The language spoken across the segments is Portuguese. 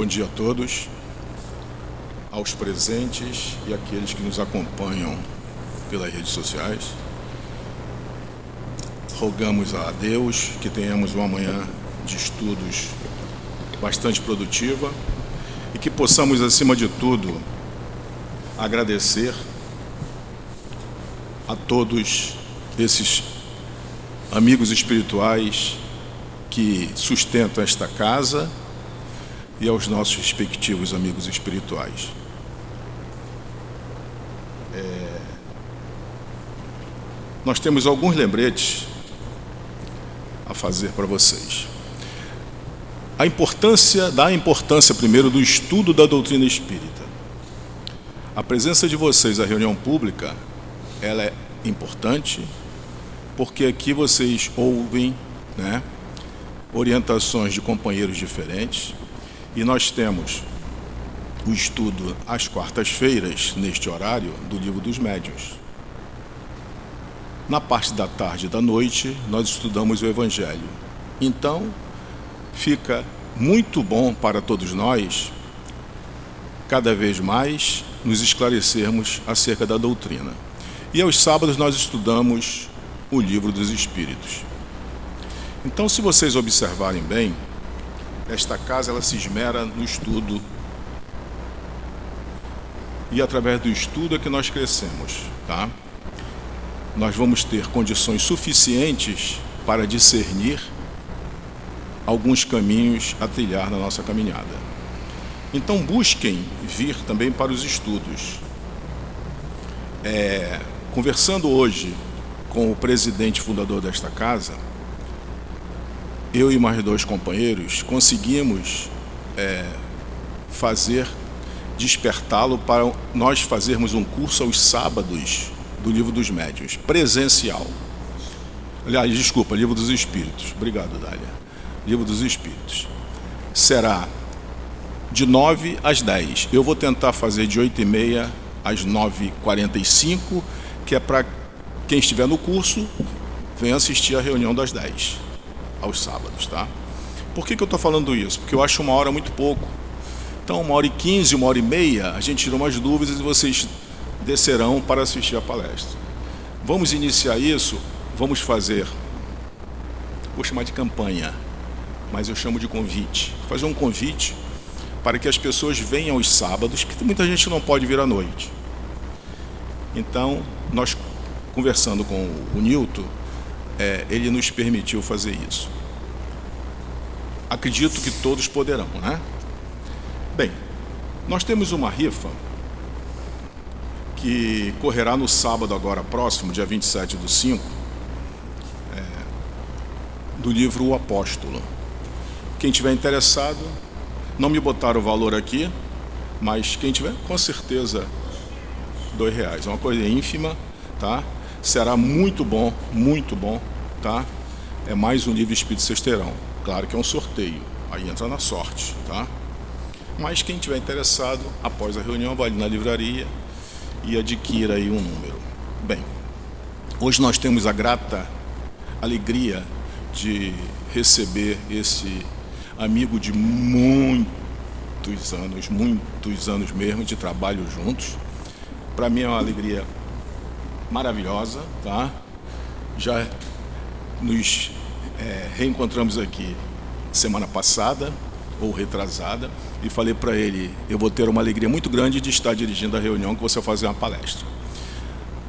Bom dia a todos, aos presentes e aqueles que nos acompanham pelas redes sociais. Rogamos a Deus que tenhamos uma manhã de estudos bastante produtiva e que possamos, acima de tudo, agradecer a todos esses amigos espirituais que sustentam esta casa e aos nossos respectivos amigos espirituais. É... Nós temos alguns lembretes a fazer para vocês. A importância, dá importância primeiro do estudo da doutrina espírita. A presença de vocês à reunião pública, ela é importante, porque aqui vocês ouvem, né, orientações de companheiros diferentes, e nós temos o estudo às quartas-feiras, neste horário, do Livro dos Médiuns. Na parte da tarde e da noite, nós estudamos o Evangelho. Então, fica muito bom para todos nós, cada vez mais, nos esclarecermos acerca da doutrina. E aos sábados nós estudamos o Livro dos Espíritos. Então, se vocês observarem bem, esta casa ela se esmera no estudo. E através do estudo é que nós crescemos, tá? Nós vamos ter condições suficientes para discernir alguns caminhos a trilhar na nossa caminhada. Então busquem vir também para os estudos. É, conversando hoje com o presidente fundador desta casa, eu e mais dois companheiros conseguimos é, fazer despertá-lo para nós fazermos um curso aos sábados do Livro dos Médiuns, presencial. Aliás, desculpa, Livro dos Espíritos. Obrigado, Dália. Livro dos Espíritos. Será de 9 às 10. Eu vou tentar fazer de 8 e meia às 9h45, que é para quem estiver no curso, venha assistir a reunião das 10 aos sábados, tá? Por que, que eu estou falando isso? Porque eu acho uma hora muito pouco. Então, uma hora e quinze, uma hora e meia, a gente tirou umas dúvidas e vocês descerão para assistir a palestra. Vamos iniciar isso, vamos fazer, vou chamar de campanha, mas eu chamo de convite. Fazer um convite para que as pessoas venham aos sábados, porque muita gente não pode vir à noite. Então, nós conversando com o Nilton, é, ele nos permitiu fazer isso. Acredito que todos poderão, né? Bem, nós temos uma rifa que correrá no sábado agora próximo, dia 27 do 5, é, do livro O Apóstolo. Quem tiver interessado, não me botaram o valor aqui, mas quem tiver, com certeza, dois reais. É uma coisa ínfima, tá? Será muito bom, muito bom, tá? É mais um livro Espírito Cesterão. Claro que é um sorteio, aí entra na sorte, tá? Mas quem tiver interessado, após a reunião, vai na livraria e adquira aí um número. Bem, hoje nós temos a grata alegria de receber esse amigo de muitos anos, muitos anos mesmo de trabalho juntos. Para mim é uma alegria maravilhosa, tá? Já nos é, reencontramos aqui semana passada ou retrasada e falei para ele: eu vou ter uma alegria muito grande de estar dirigindo a reunião que você fazer uma palestra.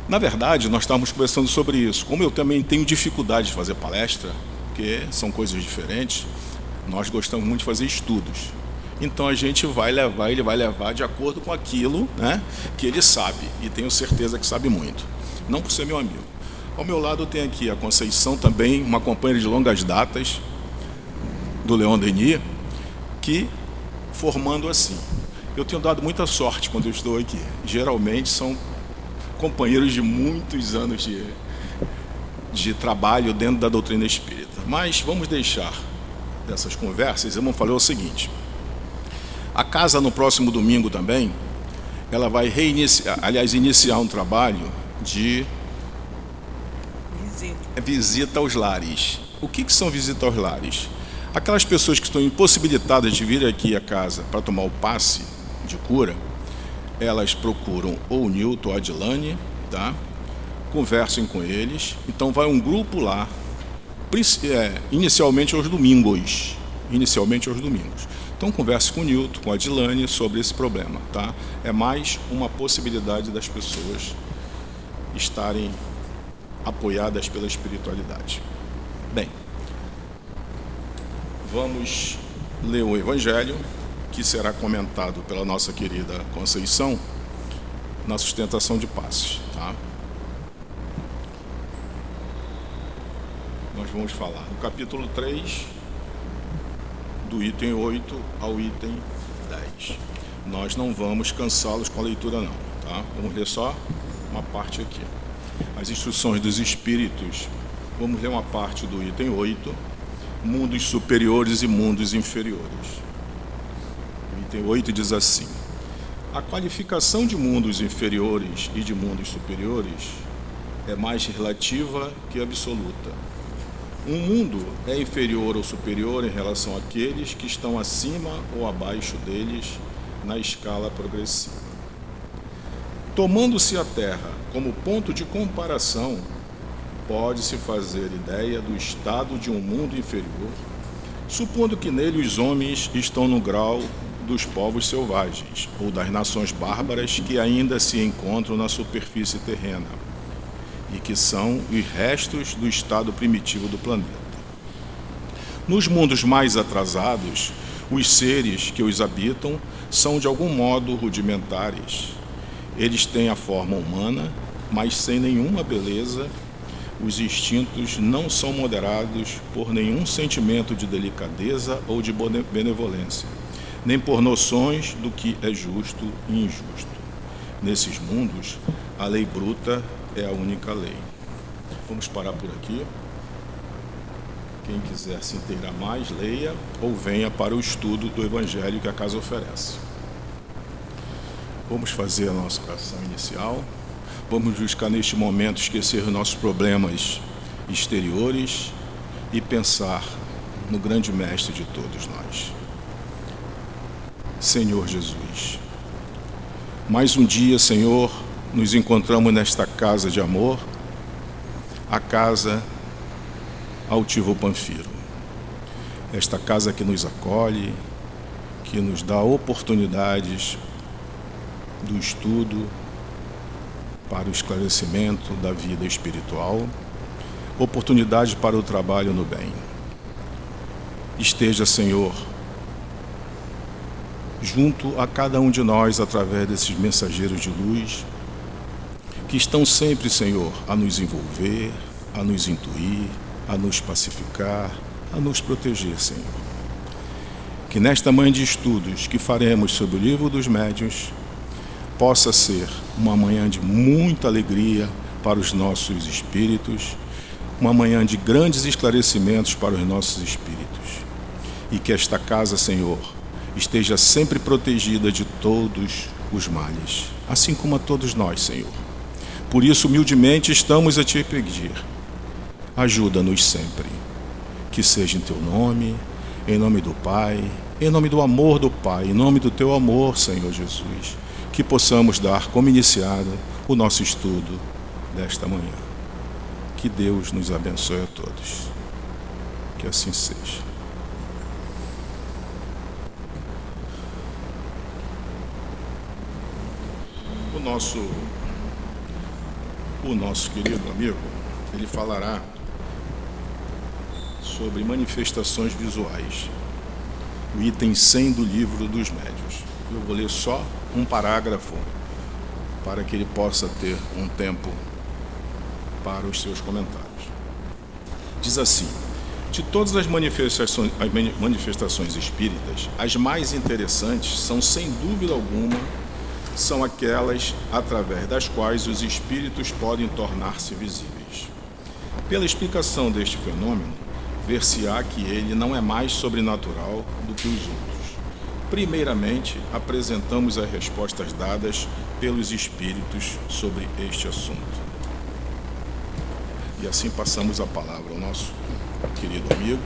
Na verdade, nós estávamos conversando sobre isso. Como eu também tenho dificuldade de fazer palestra, porque são coisas diferentes, nós gostamos muito de fazer estudos. Então a gente vai levar, ele vai levar de acordo com aquilo né, que ele sabe, e tenho certeza que sabe muito não por ser meu amigo. Ao meu lado eu tenho aqui a Conceição também, uma companheira de longas datas do Leon Denis, que formando assim. Eu tenho dado muita sorte quando eu estou aqui. Geralmente são companheiros de muitos anos de, de trabalho dentro da doutrina espírita. Mas vamos deixar dessas conversas, vamos falar o seguinte. A casa no próximo domingo também, ela vai reiniciar, aliás, iniciar um trabalho de visita, aos lares. O que, que são visitas aos lares? Aquelas pessoas que estão impossibilitadas de vir aqui à casa para tomar o passe de cura, elas procuram ou o Newton ou a Adilane, tá? conversem com eles. Então vai um grupo lá, é, inicialmente aos domingos. Inicialmente aos domingos. Então converse com o Newton, com a Adilane sobre esse problema. Tá? É mais uma possibilidade das pessoas estarem apoiadas pela espiritualidade. Bem, vamos ler o Evangelho, que será comentado pela nossa querida Conceição na sustentação de passos. Tá? Nós vamos falar no capítulo 3, do item 8 ao item 10. Nós não vamos cansá-los com a leitura, não. Tá? Vamos ler só uma parte aqui. As instruções dos espíritos, vamos ler uma parte do item 8, mundos superiores e mundos inferiores. O item 8 diz assim: A qualificação de mundos inferiores e de mundos superiores é mais relativa que absoluta. Um mundo é inferior ou superior em relação àqueles que estão acima ou abaixo deles na escala progressiva. Tomando-se a Terra como ponto de comparação, pode-se fazer ideia do estado de um mundo inferior, supondo que nele os homens estão no grau dos povos selvagens ou das nações bárbaras que ainda se encontram na superfície terrena e que são os restos do estado primitivo do planeta. Nos mundos mais atrasados, os seres que os habitam são de algum modo rudimentares eles têm a forma humana, mas sem nenhuma beleza. Os instintos não são moderados por nenhum sentimento de delicadeza ou de benevolência, nem por noções do que é justo e injusto. Nesses mundos, a lei bruta é a única lei. Vamos parar por aqui. Quem quiser se inteirar mais, leia ou venha para o estudo do Evangelho que a casa oferece. Vamos fazer a nossa oração inicial. Vamos buscar neste momento esquecer os nossos problemas exteriores e pensar no grande mestre de todos nós. Senhor Jesus, mais um dia, Senhor, nos encontramos nesta casa de amor, a casa Altivo Panfiro. Esta casa que nos acolhe, que nos dá oportunidades do estudo para o esclarecimento da vida espiritual, oportunidade para o trabalho no bem. Esteja, Senhor, junto a cada um de nós através desses mensageiros de luz, que estão sempre, Senhor, a nos envolver, a nos intuir, a nos pacificar, a nos proteger, Senhor. Que nesta manhã de estudos que faremos sobre o livro dos médiuns, possa ser uma manhã de muita alegria para os nossos espíritos, uma manhã de grandes esclarecimentos para os nossos espíritos. E que esta casa, Senhor, esteja sempre protegida de todos os males, assim como a todos nós, Senhor. Por isso, humildemente, estamos a te pedir. Ajuda-nos sempre. Que seja em teu nome, em nome do Pai, em nome do amor do Pai, em nome do teu amor, Senhor Jesus que possamos dar como iniciada o nosso estudo desta manhã. Que Deus nos abençoe a todos. Que assim seja. O nosso o nosso querido amigo, ele falará sobre manifestações visuais. O item 100 do livro dos médios. Eu vou ler só um parágrafo para que ele possa ter um tempo para os seus comentários. Diz assim: de todas as manifestações, as manifestações espíritas, as mais interessantes são, sem dúvida alguma, são aquelas através das quais os espíritos podem tornar-se visíveis. Pela explicação deste fenômeno, ver-se-á que ele não é mais sobrenatural do que os outros. Primeiramente, apresentamos as respostas dadas pelos espíritos sobre este assunto. E assim passamos a palavra ao nosso querido amigo,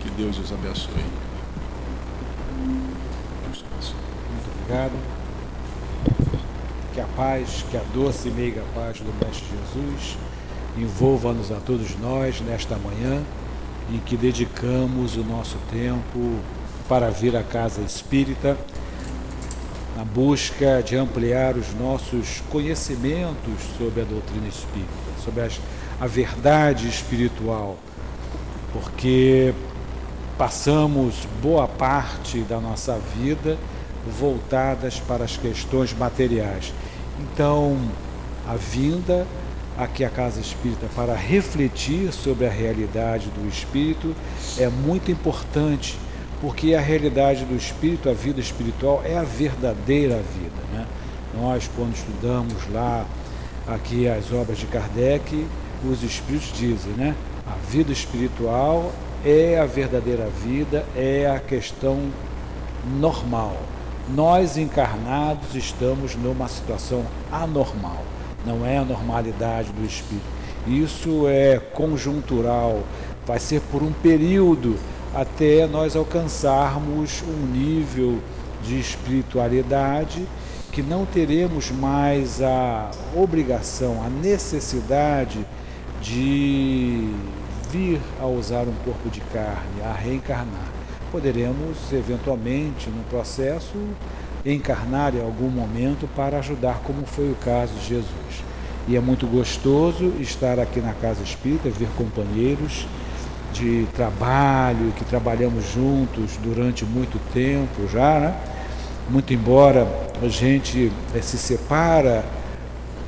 que Deus os abençoe. Muito obrigado. Que a paz, que a doce e meiga paz do Mestre Jesus envolva-nos a todos nós nesta manhã em que dedicamos o nosso tempo para vir à casa espírita na busca de ampliar os nossos conhecimentos sobre a doutrina espírita, sobre as, a verdade espiritual, porque passamos boa parte da nossa vida voltadas para as questões materiais. Então, a vinda aqui à Casa Espírita para refletir sobre a realidade do espírito é muito importante porque a realidade do espírito, a vida espiritual, é a verdadeira vida. Né? Nós, quando estudamos lá aqui as obras de Kardec, os espíritos dizem, né? A vida espiritual é a verdadeira vida, é a questão normal. Nós encarnados estamos numa situação anormal, não é a normalidade do espírito. Isso é conjuntural, vai ser por um período até nós alcançarmos um nível de espiritualidade que não teremos mais a obrigação, a necessidade de vir a usar um corpo de carne, a reencarnar. Poderemos, eventualmente, no processo, encarnar em algum momento para ajudar, como foi o caso de Jesus. E é muito gostoso estar aqui na Casa Espírita, ver companheiros de trabalho, que trabalhamos juntos durante muito tempo já, né? muito embora a gente é, se separa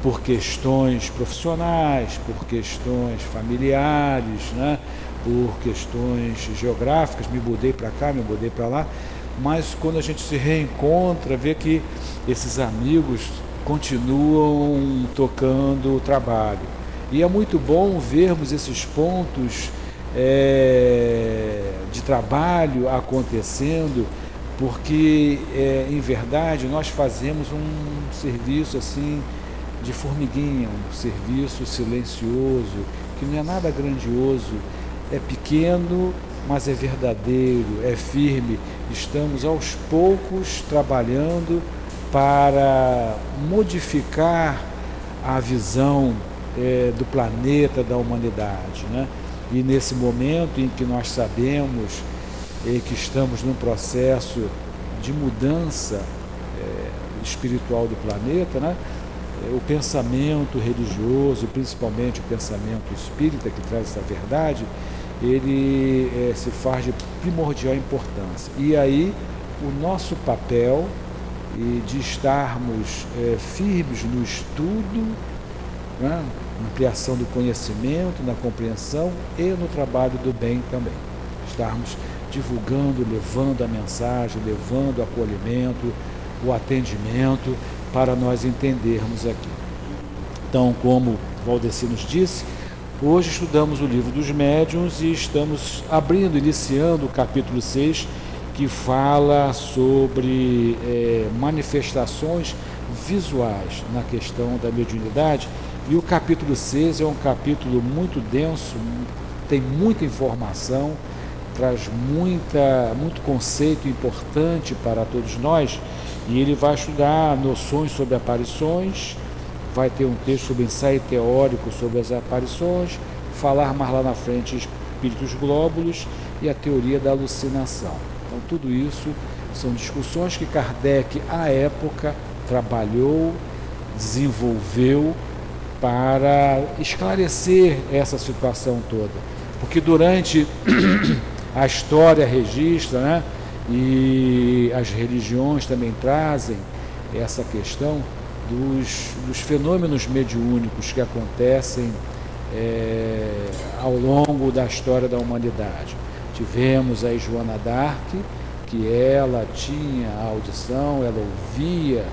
por questões profissionais, por questões familiares, né? por questões geográficas, me mudei para cá, me mudei para lá, mas quando a gente se reencontra, vê que esses amigos continuam tocando o trabalho. E é muito bom vermos esses pontos é, de trabalho acontecendo, porque é, em verdade nós fazemos um serviço assim de formiguinha, um serviço silencioso, que não é nada grandioso, é pequeno, mas é verdadeiro, é firme. Estamos aos poucos trabalhando para modificar a visão é, do planeta, da humanidade. Né? E nesse momento em que nós sabemos eh, que estamos num processo de mudança eh, espiritual do planeta, né? Eh, o pensamento religioso, principalmente o pensamento espírita que traz essa verdade, ele eh, se faz de primordial importância. E aí o nosso papel de estarmos firmes no estudo, né? Ampliação do conhecimento, na compreensão e no trabalho do bem também. Estarmos divulgando, levando a mensagem, levando o acolhimento, o atendimento para nós entendermos aqui. Então, como Valdeci nos disse, hoje estudamos o livro dos médiuns e estamos abrindo, iniciando o capítulo 6, que fala sobre é, manifestações visuais na questão da mediunidade e o capítulo 6 é um capítulo muito denso, tem muita informação, traz muita, muito conceito importante para todos nós. E ele vai estudar noções sobre aparições, vai ter um texto sobre ensaio teórico sobre as aparições, falar mais lá na frente espíritos glóbulos e a teoria da alucinação. Então, tudo isso são discussões que Kardec, à época, trabalhou, desenvolveu para esclarecer essa situação toda. Porque durante a história registra, né, e as religiões também trazem essa questão dos, dos fenômenos mediúnicos que acontecem é, ao longo da história da humanidade. Tivemos aí Joana d'Arc, que ela tinha a audição, ela ouvia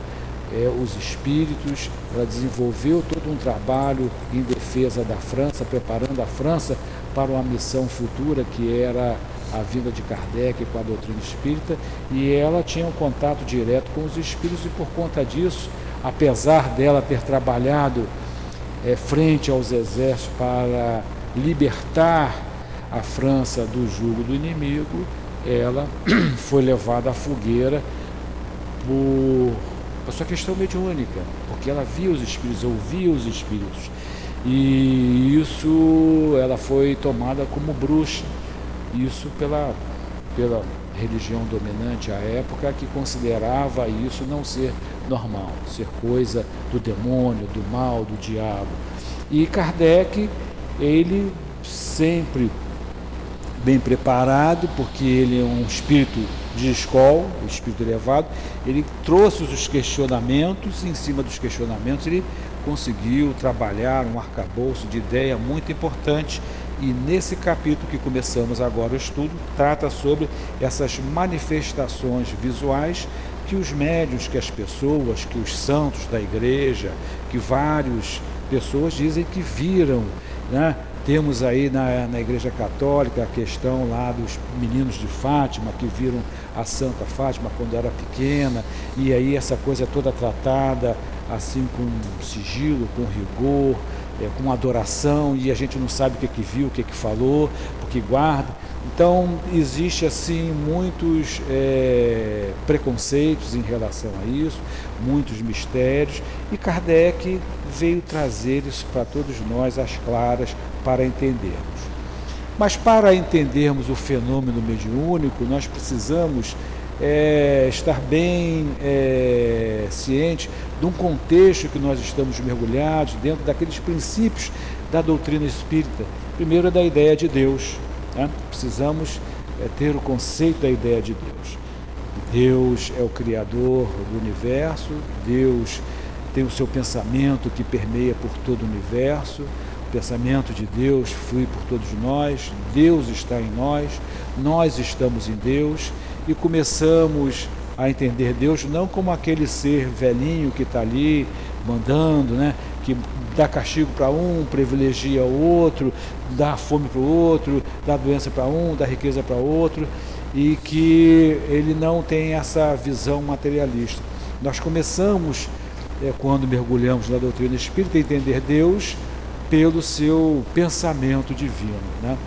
é, os espíritos, ela desenvolveu todo um trabalho em defesa da França, preparando a França para uma missão futura que era a vinda de Kardec com a doutrina espírita, e ela tinha um contato direto com os espíritos, e por conta disso, apesar dela ter trabalhado é, frente aos exércitos para libertar a França do jugo do inimigo, ela foi levada à fogueira por a sua questão mediúnica, porque ela via os espíritos, ouvia os espíritos. E isso ela foi tomada como bruxa. Isso pela, pela religião dominante à época que considerava isso não ser normal, ser coisa do demônio, do mal, do diabo. E Kardec, ele sempre bem preparado, porque ele é um espírito de escola, o espírito elevado, ele trouxe os questionamentos, e em cima dos questionamentos ele conseguiu trabalhar um arcabouço de ideia muito importante. E nesse capítulo que começamos agora o estudo, trata sobre essas manifestações visuais que os médios, que as pessoas, que os santos da igreja, que várias pessoas dizem que viram, né? Temos aí na, na Igreja Católica a questão lá dos meninos de Fátima que viram a Santa Fátima quando era pequena, e aí essa coisa toda tratada assim com sigilo, com rigor, é, com adoração, e a gente não sabe o que, que viu, o que, que falou, porque guarda. Então, existe assim muitos é, preconceitos em relação a isso, muitos mistérios, e Kardec veio trazer isso para todos nós às claras para entendermos. Mas para entendermos o fenômeno mediúnico, nós precisamos é, estar bem é, ciente de um contexto que nós estamos mergulhados, dentro daqueles princípios da doutrina espírita. Primeiro é da ideia de Deus. Né? Precisamos é, ter o conceito da ideia de Deus. Deus é o Criador do universo, Deus tem o seu pensamento que permeia por todo o universo, pensamento de Deus flui por todos nós, Deus está em nós, nós estamos em Deus e começamos a entender Deus não como aquele ser velhinho que está ali mandando, né? que dá castigo para um, privilegia o outro, dá fome para o outro, dá doença para um, dá riqueza para outro, e que ele não tem essa visão materialista. Nós começamos, é, quando mergulhamos na doutrina espírita, a entender Deus pelo seu pensamento divino. Né?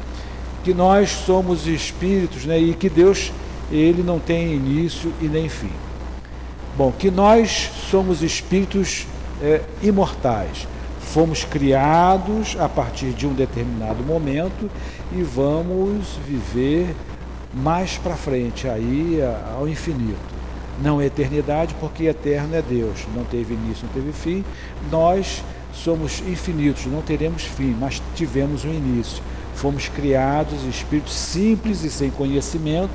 Que nós somos espíritos né? e que Deus ele não tem início e nem fim. Bom, que nós somos espíritos é, imortais. Fomos criados a partir de um determinado momento e vamos viver mais para frente, aí ao infinito. Não é eternidade, porque eterno é Deus. Não teve início, não teve fim. Nós somos infinitos, não teremos fim, mas tivemos um início. Fomos criados espíritos simples e sem conhecimento,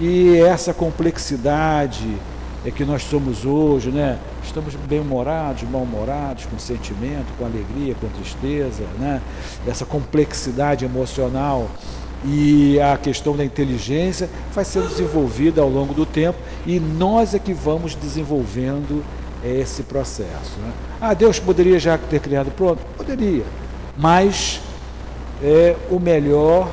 e essa complexidade é que nós somos hoje, né? Estamos bem-humorados, mal-humorados, com sentimento, com alegria, com tristeza, né? Essa complexidade emocional e a questão da inteligência vai sendo desenvolvida ao longo do tempo e nós é que vamos desenvolvendo esse processo. Né? Ah, Deus poderia já ter criado pronto? Poderia, mas é, o melhor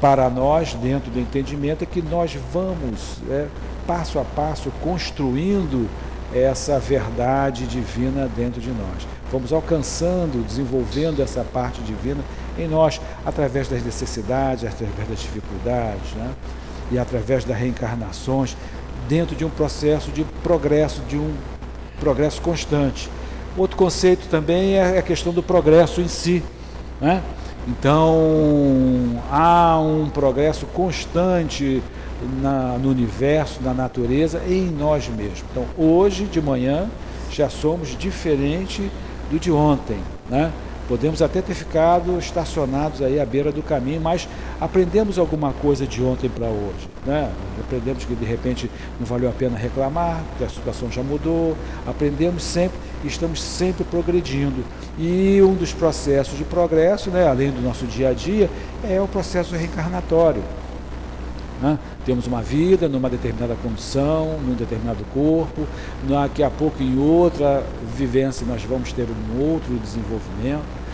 para nós, dentro do entendimento, é que nós vamos, é, passo a passo, construindo essa verdade divina dentro de nós. Vamos alcançando, desenvolvendo essa parte divina em nós, através das necessidades, através das dificuldades, né? e através das reencarnações, dentro de um processo de progresso, de um progresso constante. Outro conceito também é a questão do progresso em si. Né? Então, há um progresso constante na, no universo, na natureza e em nós mesmos. Então, hoje de manhã já somos diferente do de ontem, né? Podemos até ter ficado estacionados aí à beira do caminho, mas aprendemos alguma coisa de ontem para hoje. Né? Aprendemos que de repente não valeu a pena reclamar, que a situação já mudou. Aprendemos sempre e estamos sempre progredindo. E um dos processos de progresso, né, além do nosso dia a dia, é o processo reencarnatório. Né? Temos uma vida numa determinada condição, num determinado corpo, daqui a pouco em outra vivência nós vamos ter um outro desenvolvimento.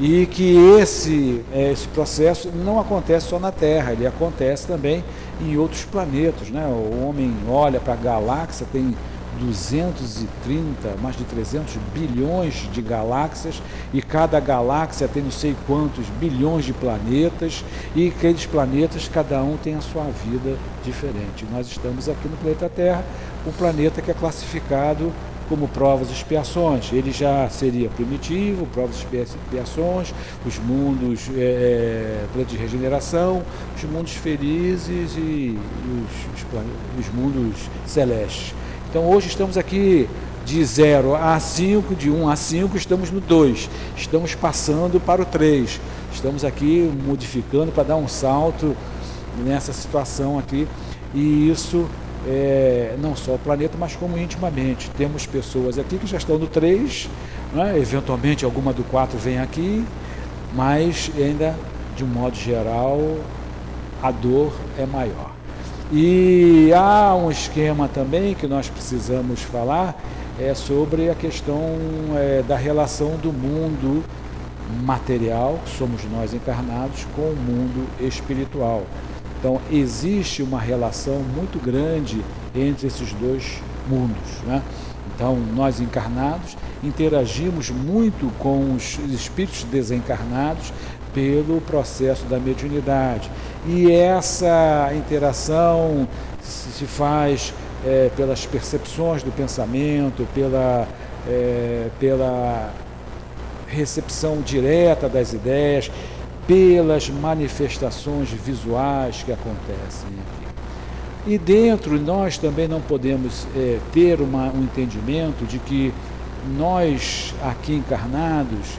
E que esse, é, esse processo não acontece só na Terra, ele acontece também em outros planetas. Né? O homem olha para a galáxia, tem 230, mais de 300 bilhões de galáxias e cada galáxia tem não sei quantos bilhões de planetas e aqueles planetas cada um tem a sua vida diferente. Nós estamos aqui no planeta Terra, um planeta que é classificado como provas e expiações. Ele já seria primitivo, provas e expiações, os mundos é, é de regeneração, os mundos felizes e, e os, os, os mundos celestes. Então hoje estamos aqui de 0 a 5, de 1 um a 5, estamos no 2. Estamos passando para o 3. Estamos aqui modificando para dar um salto nessa situação aqui. E isso é, não só o planeta, mas como intimamente. Temos pessoas aqui que já estão no 3, né? eventualmente alguma do 4 vem aqui, mas ainda, de um modo geral, a dor é maior. E há um esquema também que nós precisamos falar é sobre a questão é, da relação do mundo material, que somos nós encarnados, com o mundo espiritual. Então, existe uma relação muito grande entre esses dois mundos. Né? Então, nós encarnados interagimos muito com os espíritos desencarnados pelo processo da mediunidade. E essa interação se faz é, pelas percepções do pensamento, pela, é, pela recepção direta das ideias, pelas manifestações visuais que acontecem aqui. E dentro nós também não podemos é, ter uma, um entendimento de que nós aqui encarnados,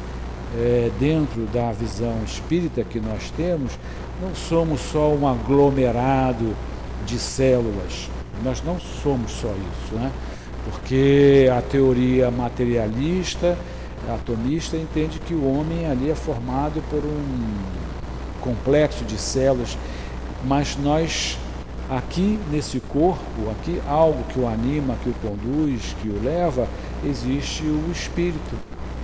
é, dentro da visão espírita que nós temos, não somos só um aglomerado de células. Nós não somos só isso, né? porque a teoria materialista atomista entende que o homem ali é formado por um complexo de células, mas nós aqui nesse corpo, aqui algo que o anima, que o conduz, que o leva, existe o espírito.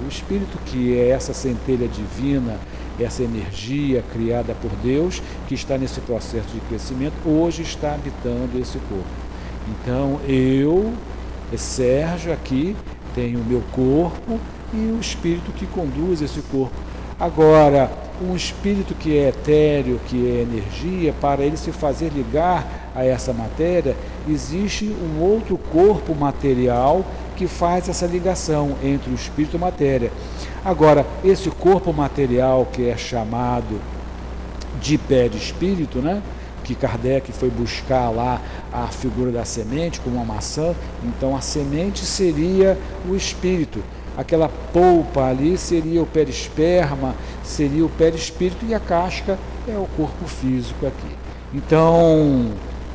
O espírito que é essa centelha divina, essa energia criada por Deus, que está nesse processo de crescimento, hoje está habitando esse corpo. Então eu, Sérgio, aqui tenho o meu corpo, e o espírito que conduz esse corpo. Agora, um espírito que é etéreo, que é energia, para ele se fazer ligar a essa matéria, existe um outro corpo material que faz essa ligação entre o espírito e a matéria. Agora, esse corpo material que é chamado de espírito, né? que Kardec foi buscar lá a figura da semente como uma maçã, então a semente seria o espírito aquela polpa ali seria o perisperma, seria o perispírito e a casca é o corpo físico aqui. Então,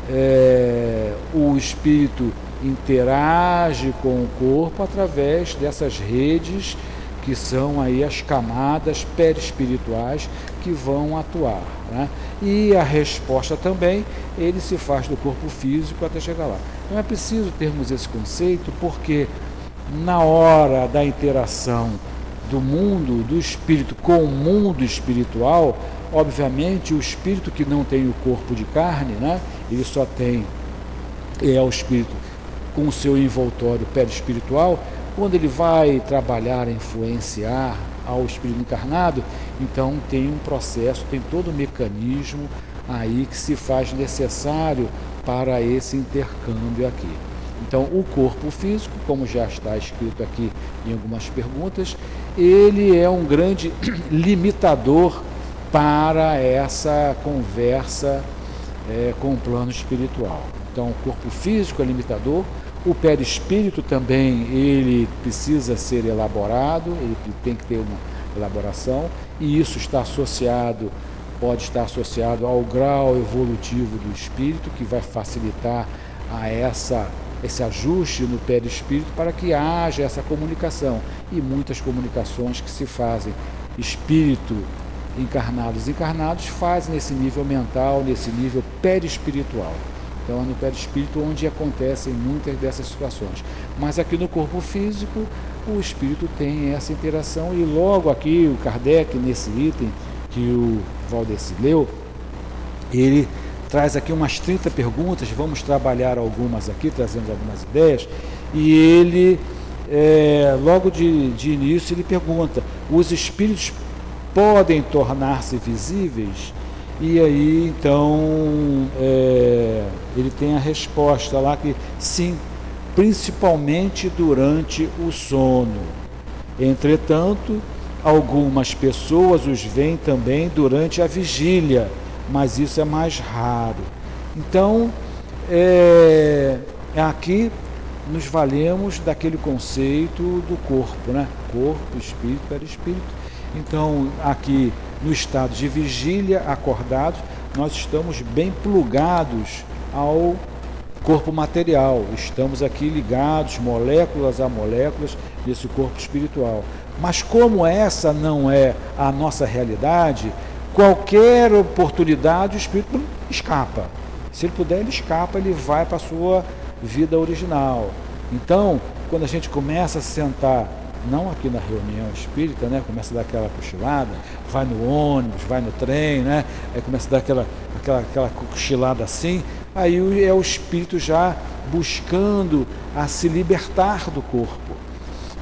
é, o espírito interage com o corpo através dessas redes que são aí as camadas perispirituais que vão atuar. Né? E a resposta também, ele se faz do corpo físico até chegar lá. Então é preciso termos esse conceito porque na hora da interação do mundo, do espírito com o mundo espiritual, obviamente o espírito que não tem o corpo de carne, né, ele só tem é o espírito com o seu envoltório perispiritual, quando ele vai trabalhar, influenciar ao espírito encarnado, então tem um processo, tem todo um mecanismo aí que se faz necessário para esse intercâmbio aqui. Então, o corpo físico, como já está escrito aqui em algumas perguntas, ele é um grande limitador para essa conversa é, com o plano espiritual. Então, o corpo físico é limitador, o perispírito também ele precisa ser elaborado, ele tem que ter uma elaboração, e isso está associado, pode estar associado ao grau evolutivo do espírito, que vai facilitar a essa esse ajuste no perispírito para que haja essa comunicação. E muitas comunicações que se fazem espírito encarnados encarnados fazem nesse nível mental, nesse nível perispiritual. Então é no perispírito onde acontecem muitas dessas situações. Mas aqui no corpo físico, o espírito tem essa interação e logo aqui o Kardec, nesse item que o Valdeci leu, ele traz aqui umas 30 perguntas, vamos trabalhar algumas aqui, trazendo algumas ideias. e ele, é, logo de, de início, ele pergunta: os espíritos podem tornar-se visíveis? E aí, então, é, ele tem a resposta lá que sim, principalmente durante o sono. Entretanto, algumas pessoas os veem também durante a vigília, mas isso é mais raro. Então, é, aqui nos valemos daquele conceito do corpo, né? Corpo, espírito, perispírito. Então, aqui no estado de vigília, acordados, nós estamos bem plugados ao corpo material. Estamos aqui ligados, moléculas a moléculas, desse corpo espiritual. Mas como essa não é a nossa realidade, qualquer oportunidade o espírito escapa. Se ele puder, ele escapa, ele vai para a sua vida original. Então, quando a gente começa a sentar, não aqui na reunião espírita, né? Começa a dar aquela cochilada, vai no ônibus, vai no trem, né? Aí começa a dar aquela, aquela, aquela cochilada assim, aí é o espírito já buscando a se libertar do corpo.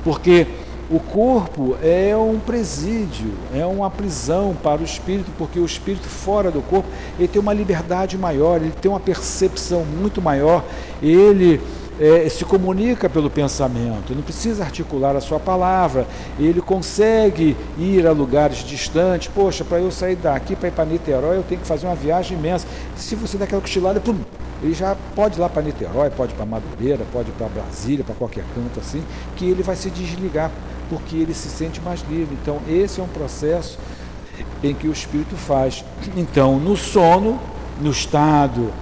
Porque o corpo é um presídio, é uma prisão para o espírito, porque o espírito fora do corpo, ele tem uma liberdade maior, ele tem uma percepção muito maior, ele é, se comunica pelo pensamento, não precisa articular a sua palavra, ele consegue ir a lugares distantes. Poxa, para eu sair daqui para ir para Niterói, eu tenho que fazer uma viagem imensa. Se você dá aquela cochilada, pum, ele já pode ir lá para Niterói, pode ir para Madureira, pode ir para Brasília, para qualquer canto assim, que ele vai se desligar porque ele se sente mais livre. Então, esse é um processo em que o espírito faz. Então, no sono, no estado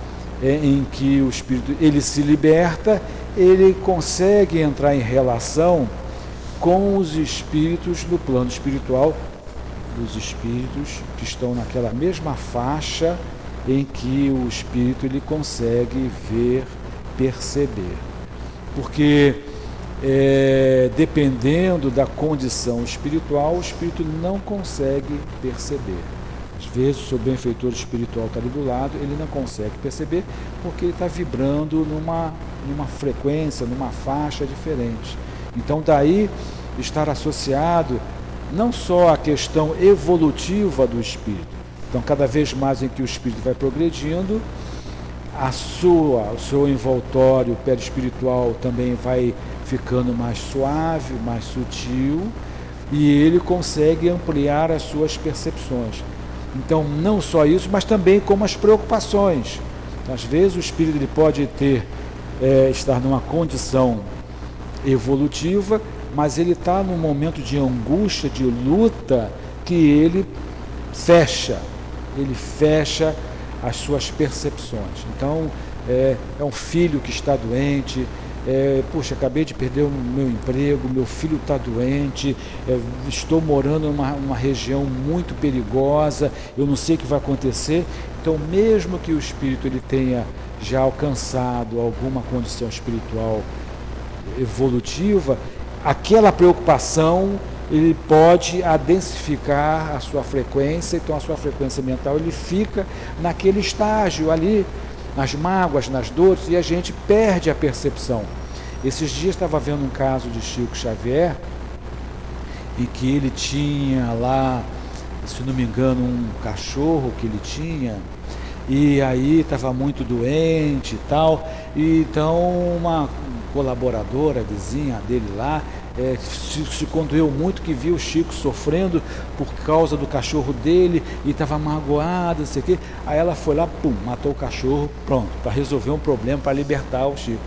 em que o espírito ele se liberta, ele consegue entrar em relação com os espíritos do plano espiritual, dos espíritos que estão naquela mesma faixa em que o espírito ele consegue ver, perceber. Porque é, dependendo da condição espiritual, o espírito não consegue perceber. Vezes o seu benfeitor espiritual está ali do lado, ele não consegue perceber porque ele está vibrando numa, numa frequência, numa faixa diferente. Então daí estar associado não só à questão evolutiva do espírito. Então cada vez mais em que o espírito vai progredindo, a sua, o seu envoltório perispiritual também vai ficando mais suave, mais sutil, e ele consegue ampliar as suas percepções. Então, não só isso, mas também como as preocupações. Às vezes o espírito ele pode ter é, estar numa condição evolutiva, mas ele está num momento de angústia, de luta, que ele fecha, ele fecha as suas percepções. Então, é, é um filho que está doente, é, acabei de perder o meu emprego, meu filho está doente, é, estou morando numa uma região muito perigosa, eu não sei o que vai acontecer. Então, mesmo que o espírito ele tenha já alcançado alguma condição espiritual evolutiva, aquela preocupação ele pode adensificar a sua frequência, então a sua frequência mental ele fica naquele estágio ali nas mágoas, nas dores, e a gente perde a percepção. Esses dias estava vendo um caso de Chico Xavier, em que ele tinha lá, se não me engano, um cachorro que ele tinha, e aí estava muito doente e tal, e então uma colaboradora, vizinha dele lá, é, se, se condoeu muito que viu o Chico sofrendo por causa do cachorro dele e estava magoada, não sei o quê. Aí ela foi lá, pum, matou o cachorro, pronto, para resolver um problema, para libertar o Chico.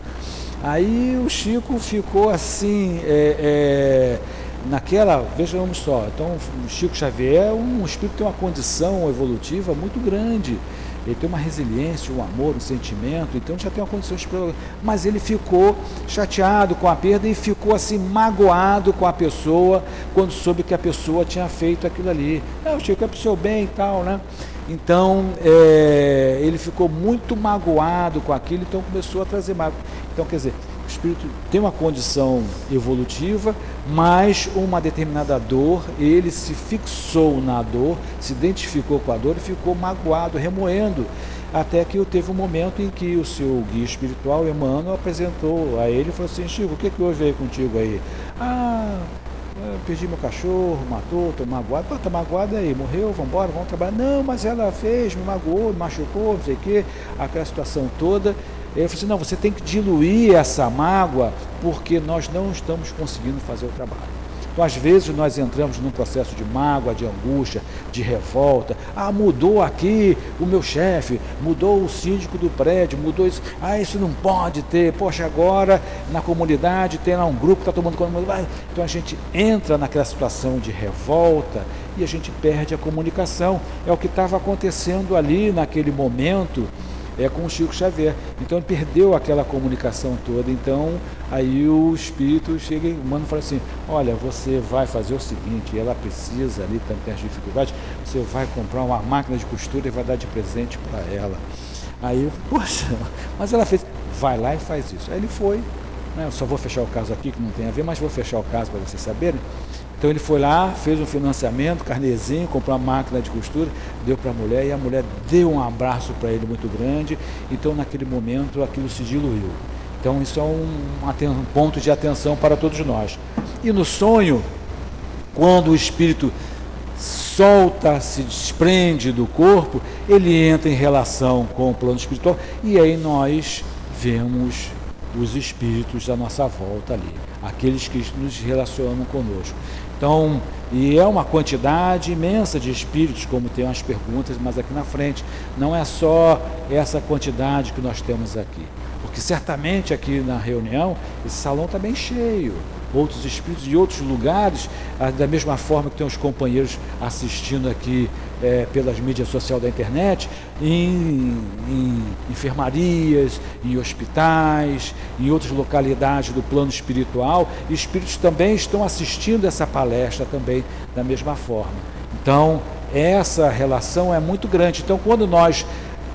Aí o Chico ficou assim, é, é, naquela, vejamos só, então Chico Xavier é um espírito que tem uma condição evolutiva muito grande ele tem uma resiliência, um amor, um sentimento, então já tem uma condição de Mas ele ficou chateado com a perda e ficou assim magoado com a pessoa quando soube que a pessoa tinha feito aquilo ali. Não, o Chico é para o seu bem e tal, né? Então é, ele ficou muito magoado com aquilo, então começou a trazer mágoa. Então, quer dizer, o espírito tem uma condição evolutiva, mas uma determinada dor, ele se fixou na dor, se identificou com a dor e ficou magoado, remoendo Até que teve um momento em que o seu guia espiritual, Emmanuel, apresentou a ele e falou assim, Chico, o que, que houve aí contigo aí? Ah, perdi meu cachorro, matou, tô magoado. Pô, tá magoado aí, morreu, vamos embora, vamos trabalhar. Não, mas ela fez, me magoou, me machucou, não sei o quê, aquela situação toda. Ele falou assim, não, você tem que diluir essa mágoa porque nós não estamos conseguindo fazer o trabalho. Então, às vezes, nós entramos num processo de mágoa, de angústia, de revolta. Ah, mudou aqui o meu chefe, mudou o síndico do prédio, mudou isso. Ah, isso não pode ter. Poxa, agora na comunidade tem lá um grupo que está tomando conta. Então a gente entra naquela situação de revolta e a gente perde a comunicação. É o que estava acontecendo ali naquele momento é com o Chico Xavier. Então ele perdeu aquela comunicação toda. Então aí o espírito chega e mano fala assim: Olha, você vai fazer o seguinte, ela precisa ali, tem as dificuldades, você vai comprar uma máquina de costura e vai dar de presente para ela. Aí eu, poxa, mas ela fez, vai lá e faz isso. Aí ele foi, né, eu só vou fechar o caso aqui que não tem a ver, mas vou fechar o caso para vocês saberem. Então ele foi lá, fez um financiamento, carnezinho, comprou uma máquina de costura, deu para a mulher e a mulher deu um abraço para ele muito grande. Então naquele momento aquilo se diluiu. Então isso é um, um ponto de atenção para todos nós. E no sonho, quando o espírito solta, se desprende do corpo, ele entra em relação com o plano espiritual e aí nós vemos os espíritos da nossa volta ali, aqueles que nos relacionam conosco. Então, e é uma quantidade imensa de espíritos, como tem umas perguntas, mas aqui na frente. Não é só essa quantidade que nós temos aqui. Porque certamente aqui na reunião, esse salão está bem cheio outros espíritos de outros lugares, ah, da mesma forma que tem os companheiros assistindo aqui é, pelas mídias sociais da internet, em, em, enfermarias, em hospitais, em outras localidades do plano espiritual, e espíritos também estão assistindo essa palestra também da mesma forma. Então, essa relação é muito grande. Então, quando nós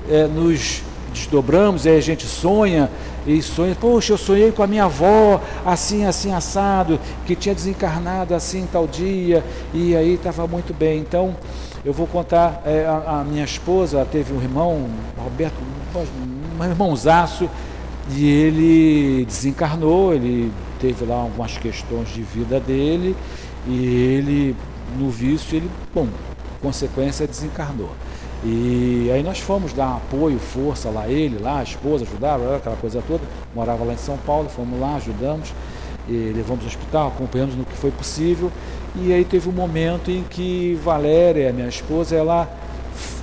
é, nos desdobramos, aí a gente sonha e sonha, poxa, eu sonhei com a minha avó, assim, assim, assado, que tinha desencarnado assim tal dia, e aí estava muito bem. Então, eu vou contar, é, a, a, minha esposa teve um irmão, Roberto, um irmãozaço, e ele desencarnou, ele teve lá algumas questões de vida dele, e ele, no vício, ele, bom, consequência, desencarnou. E aí nós fomos dar apoio, força lá, ele, lá, a esposa, ajudaram, aquela coisa toda. Morava lá em São Paulo, fomos lá, ajudamos, levamos ao hospital, acompanhamos no que foi possível. E aí teve um momento em que Valéria, minha esposa, ela,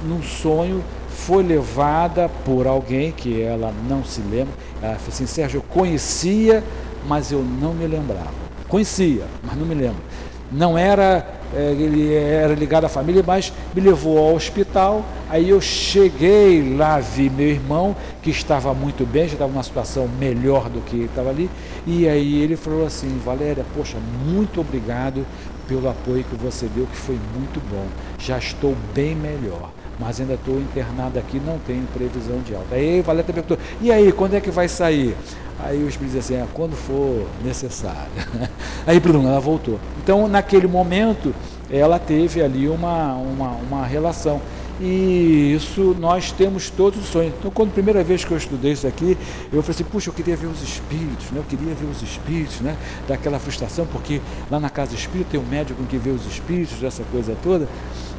num sonho, foi levada por alguém que ela não se lembra. Ela falou assim, Sérgio, eu conhecia, mas eu não me lembrava. Conhecia, mas não me lembro. Não era é, ele era ligado à família, mas me levou ao hospital. Aí eu cheguei lá, vi meu irmão, que estava muito bem, já estava numa situação melhor do que estava ali. E aí ele falou assim: Valéria, poxa, muito obrigado pelo apoio que você deu, que foi muito bom. Já estou bem melhor mas ainda estou internado aqui, não tenho previsão de alta. Aí Valéria perguntou, e aí, quando é que vai sair? Aí o Espírito diz assim, ah, quando for necessário. Aí Bruno, ela voltou. Então, naquele momento, ela teve ali uma, uma, uma relação. E isso nós temos todos os sonhos. Então, quando a primeira vez que eu estudei isso aqui, eu falei assim, puxa, eu queria ver os espíritos, né? eu queria ver os espíritos, né? daquela frustração, porque lá na casa espírita tem um médico que vê os espíritos, dessa coisa toda.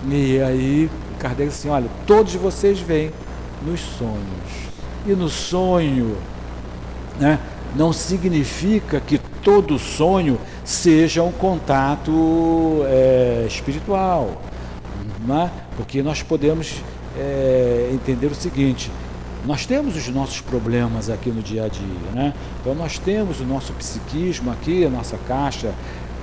E aí Kardec disse assim, olha, todos vocês vêm nos sonhos. E no sonho né, não significa que todo sonho seja um contato é, espiritual, né? Porque nós podemos é, entender o seguinte: nós temos os nossos problemas aqui no dia a dia, né? então nós temos o nosso psiquismo aqui, a nossa caixa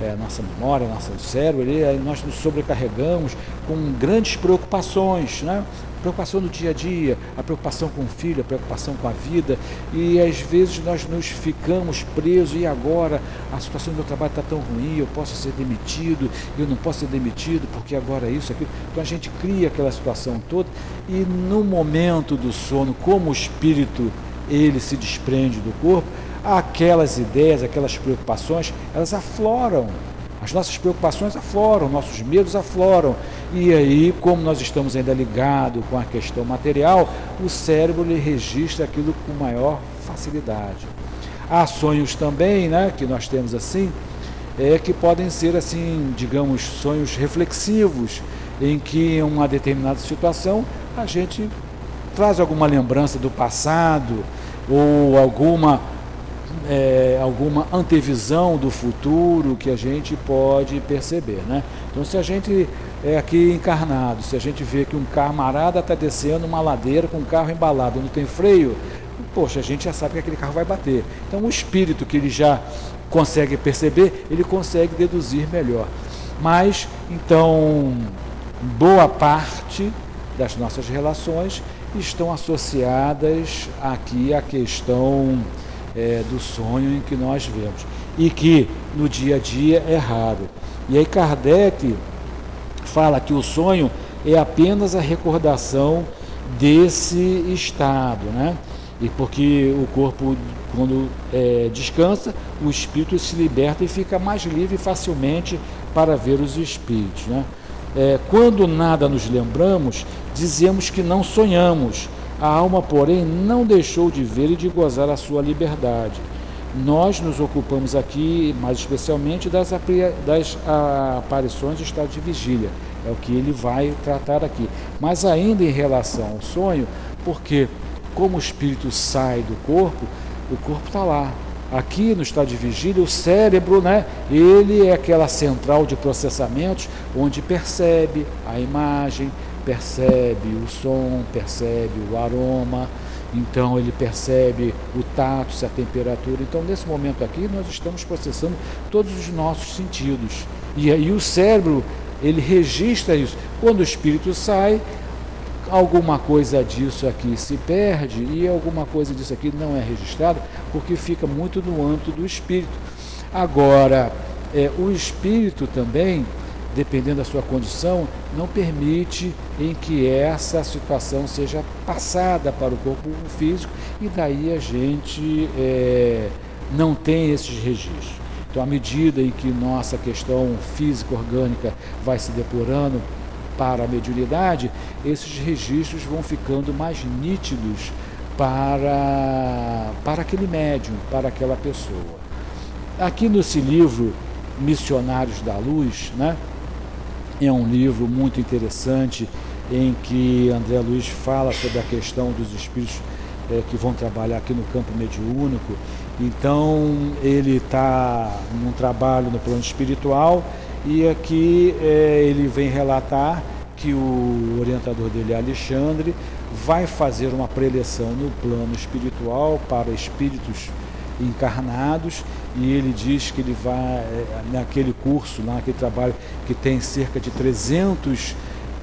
é, nossa memória, nosso cérebro, ali, nós nos sobrecarregamos com grandes preocupações, né? Preocupação no dia a dia, a preocupação com o filho, a preocupação com a vida, e às vezes nós nos ficamos presos, e agora a situação do meu trabalho está tão ruim, eu posso ser demitido, eu não posso ser demitido porque agora é isso, aquilo. Então a gente cria aquela situação toda, e no momento do sono, como o espírito ele se desprende do corpo, aquelas ideias, aquelas preocupações, elas afloram As nossas preocupações afloram, nossos medos afloram. E aí, como nós estamos ainda ligados com a questão material, o cérebro ele registra aquilo com maior facilidade. Há sonhos também, né, que nós temos assim, é, que podem ser assim, digamos, sonhos reflexivos, em que em uma determinada situação a gente traz alguma lembrança do passado ou alguma é, alguma antevisão do futuro que a gente pode perceber, né? Então, se a gente é aqui encarnado, se a gente vê que um camarada está descendo uma ladeira com um carro embalado, não tem freio, poxa, a gente já sabe que aquele carro vai bater. Então, o espírito que ele já consegue perceber, ele consegue deduzir melhor. Mas, então, boa parte das nossas relações estão associadas aqui à questão é, do sonho em que nós vemos e que no dia a dia é raro. E aí Kardec fala que o sonho é apenas a recordação desse estado, né? E porque o corpo, quando é, descansa, o espírito se liberta e fica mais livre facilmente para ver os espíritos. Né? É, quando nada nos lembramos, dizemos que não sonhamos. A alma, porém, não deixou de ver e de gozar a sua liberdade. Nós nos ocupamos aqui, mais especialmente, das, das aparições de estado de vigília. É o que ele vai tratar aqui. Mas ainda em relação ao sonho, porque como o espírito sai do corpo, o corpo está lá. Aqui no estado de vigília, o cérebro, né, ele é aquela central de processamentos onde percebe a imagem, percebe o som, percebe o aroma, então ele percebe o tato, se a temperatura. Então, nesse momento aqui, nós estamos processando todos os nossos sentidos. E aí o cérebro, ele registra isso. Quando o espírito sai, alguma coisa disso aqui se perde e alguma coisa disso aqui não é registrado porque fica muito no âmbito do espírito. Agora, é, o espírito também, dependendo da sua condição, não permite em que essa situação seja passada para o corpo físico e daí a gente é, não tem esses registros. Então, à medida em que nossa questão física orgânica vai se depurando, para a mediunidade, esses registros vão ficando mais nítidos para, para aquele médium, para aquela pessoa. Aqui nesse livro, Missionários da Luz, né, é um livro muito interessante em que André Luiz fala sobre a questão dos espíritos é, que vão trabalhar aqui no campo mediúnico. Então, ele está num trabalho no plano espiritual e aqui é, ele vem relatar que o orientador dele, Alexandre, vai fazer uma preleção no plano espiritual para espíritos encarnados e ele diz que ele vai é, naquele curso, naquele trabalho que tem cerca de 300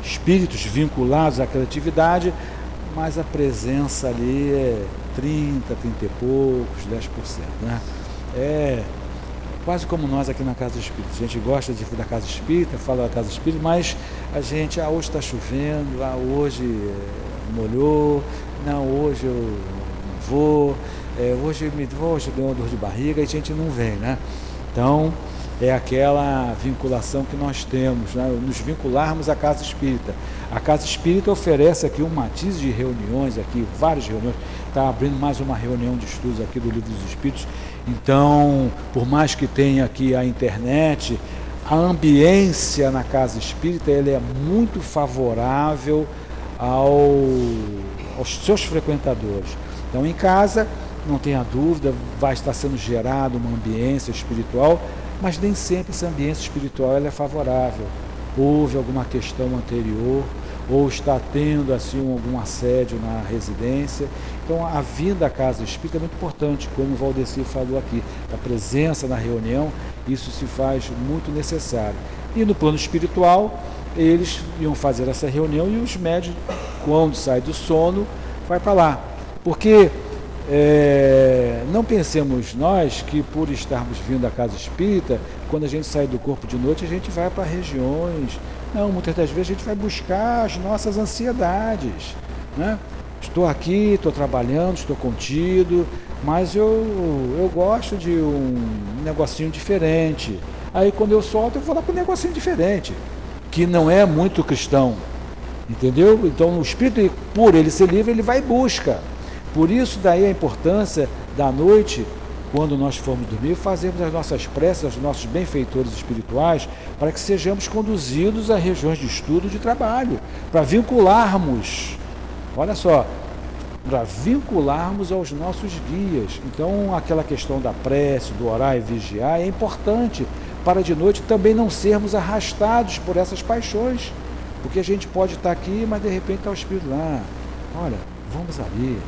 espíritos vinculados àquela atividade, mas a presença ali é 30, 30 e poucos, 10%. Né? É quase como nós aqui na Casa Espírita. A gente gosta de da Casa Espírita, fala da Casa Espírita, mas a gente, ah, hoje está chovendo, ah, hoje é, molhou, não, hoje eu não vou, é, hoje me hoje deu uma dor de barriga e a gente não vem, né? Então, é aquela vinculação que nós temos, né? nos vincularmos à Casa Espírita. A Casa Espírita oferece aqui um matiz de reuniões, aqui várias reuniões, está abrindo mais uma reunião de estudos aqui do Livro dos Espíritos, então, por mais que tenha aqui a internet, a ambiência na casa espírita ele é muito favorável ao, aos seus frequentadores. Então, em casa, não tenha dúvida, vai estar sendo gerada uma ambiência espiritual, mas nem sempre essa ambiência espiritual é favorável. Houve alguma questão anterior, ou está tendo assim algum assédio na residência. Então a vinda à casa espírita é muito importante, como o Valdeci falou aqui, a presença na reunião, isso se faz muito necessário. E no plano espiritual, eles iam fazer essa reunião e os médios, quando sai do sono, vai para lá. Porque é, não pensemos nós que por estarmos vindo à casa espírita, quando a gente sai do corpo de noite, a gente vai para regiões não, muitas das vezes a gente vai buscar as nossas ansiedades. Né? Estou aqui, estou trabalhando, estou contido, mas eu, eu gosto de um negocinho diferente. Aí quando eu solto, eu vou lá para um negocinho diferente, que não é muito cristão. Entendeu? Então o espírito, por ele ser livre, ele vai e busca. Por isso daí a importância da noite, quando nós formos dormir, fazermos as nossas preces, os nossos benfeitores espirituais, para que sejamos conduzidos a regiões de estudo, de trabalho, para vincularmos. Olha só, para vincularmos aos nossos guias. Então, aquela questão da prece, do orar e vigiar é importante para de noite também não sermos arrastados por essas paixões. Porque a gente pode estar aqui, mas de repente está o Espírito lá. Olha, vamos ali,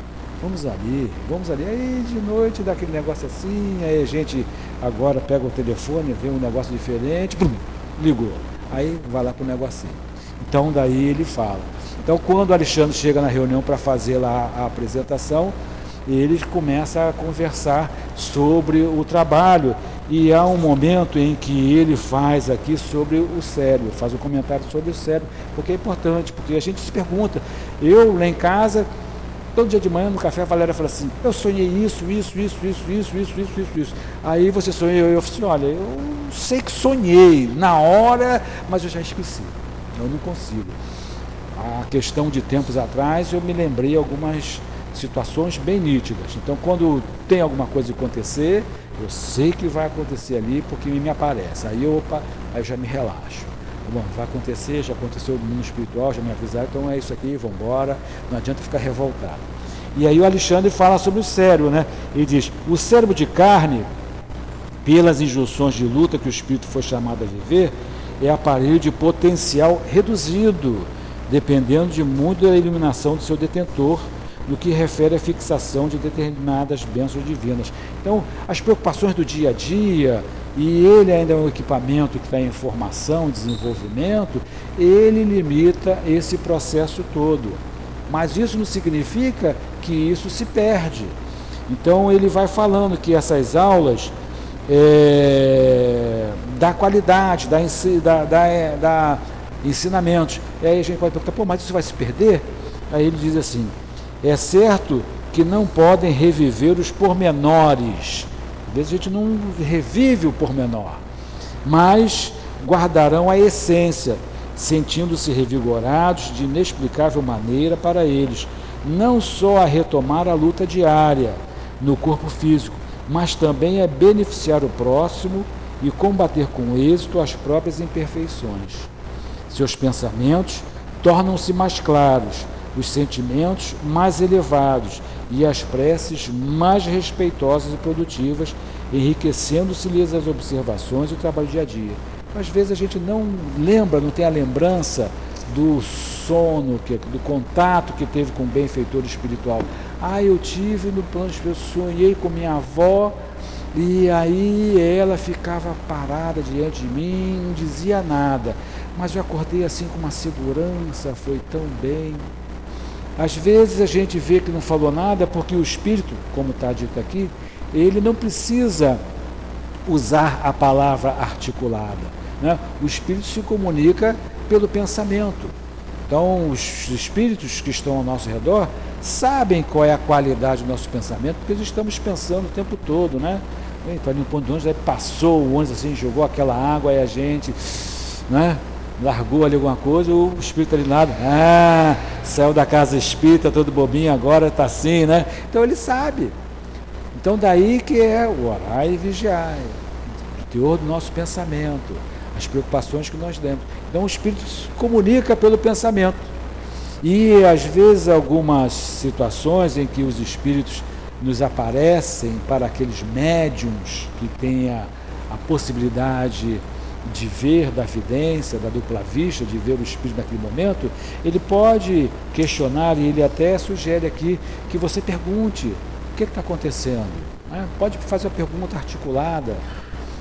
vamos ali, vamos ali. Aí de noite dá aquele negócio assim, aí a gente agora pega o telefone, vê um negócio diferente, pum, ligou. Aí vai lá para o negocinho. Então daí ele fala. Então, quando o Alexandre chega na reunião para fazer lá a apresentação, ele começa a conversar sobre o trabalho. E há um momento em que ele faz aqui sobre o cérebro, faz um comentário sobre o cérebro, porque é importante, porque a gente se pergunta. Eu lá em casa, todo dia de manhã no café, a Valéria fala assim: Eu sonhei isso, isso, isso, isso, isso, isso, isso, isso, isso. Aí você sonhou, eu falei assim: Olha, eu sei que sonhei na hora, mas eu já esqueci. Eu não consigo a questão de tempos atrás, eu me lembrei algumas situações bem nítidas. Então, quando tem alguma coisa acontecer, eu sei que vai acontecer ali porque me aparece. Aí, opa, aí eu já me relaxo. Bom, vai acontecer, já aconteceu no mundo espiritual, já me avisaram, então é isso aqui, vamos embora, não adianta ficar revoltado. E aí o Alexandre fala sobre o cérebro, né? Ele diz: o cérebro de carne, pelas injunções de luta que o espírito foi chamado a viver, é aparelho de potencial reduzido dependendo de muito da iluminação do seu detentor, no que refere à fixação de determinadas bênçãos divinas. Então, as preocupações do dia a dia, e ele ainda é um equipamento que está em formação, desenvolvimento, ele limita esse processo todo. Mas isso não significa que isso se perde. Então ele vai falando que essas aulas é, da qualidade, da, da, da, da ensinamentos. E aí a gente pode perguntar, pô, mas isso vai se perder? Aí ele diz assim: é certo que não podem reviver os pormenores. Às vezes a gente não revive o pormenor, mas guardarão a essência, sentindo-se revigorados de inexplicável maneira para eles, não só a retomar a luta diária no corpo físico, mas também a beneficiar o próximo e combater com êxito as próprias imperfeições. Seus pensamentos tornam-se mais claros, os sentimentos mais elevados e as preces mais respeitosas e produtivas, enriquecendo-se-lhes as observações e o trabalho dia a dia. Às vezes a gente não lembra, não tem a lembrança do sono, do contato que teve com o benfeitor espiritual. Ah, eu tive no plano eu sonhei com minha avó e aí ela ficava parada diante de mim, não dizia nada mas eu acordei assim com uma segurança, foi tão bem. Às vezes a gente vê que não falou nada porque o espírito, como está dito aqui, ele não precisa usar a palavra articulada. Né? O espírito se comunica pelo pensamento. Então, os espíritos que estão ao nosso redor sabem qual é a qualidade do nosso pensamento, porque estamos pensando o tempo todo, né? Então, ali no ponto de ônibus, aí passou o ônibus assim, jogou aquela água, aí a gente, né? Largou ali alguma coisa, o espírito ali nada, ah, saiu da casa espírita, todo bobinho, agora está assim, né? Então ele sabe. Então daí que é o orar e vigiar, o teor do nosso pensamento, as preocupações que nós temos. Então o espírito se comunica pelo pensamento. E às vezes algumas situações em que os espíritos nos aparecem para aqueles médiums que têm a, a possibilidade de ver da vidência, da dupla vista, de ver o espírito naquele momento, ele pode questionar e ele até sugere aqui que você pergunte o que está acontecendo. Né? Pode fazer a pergunta articulada.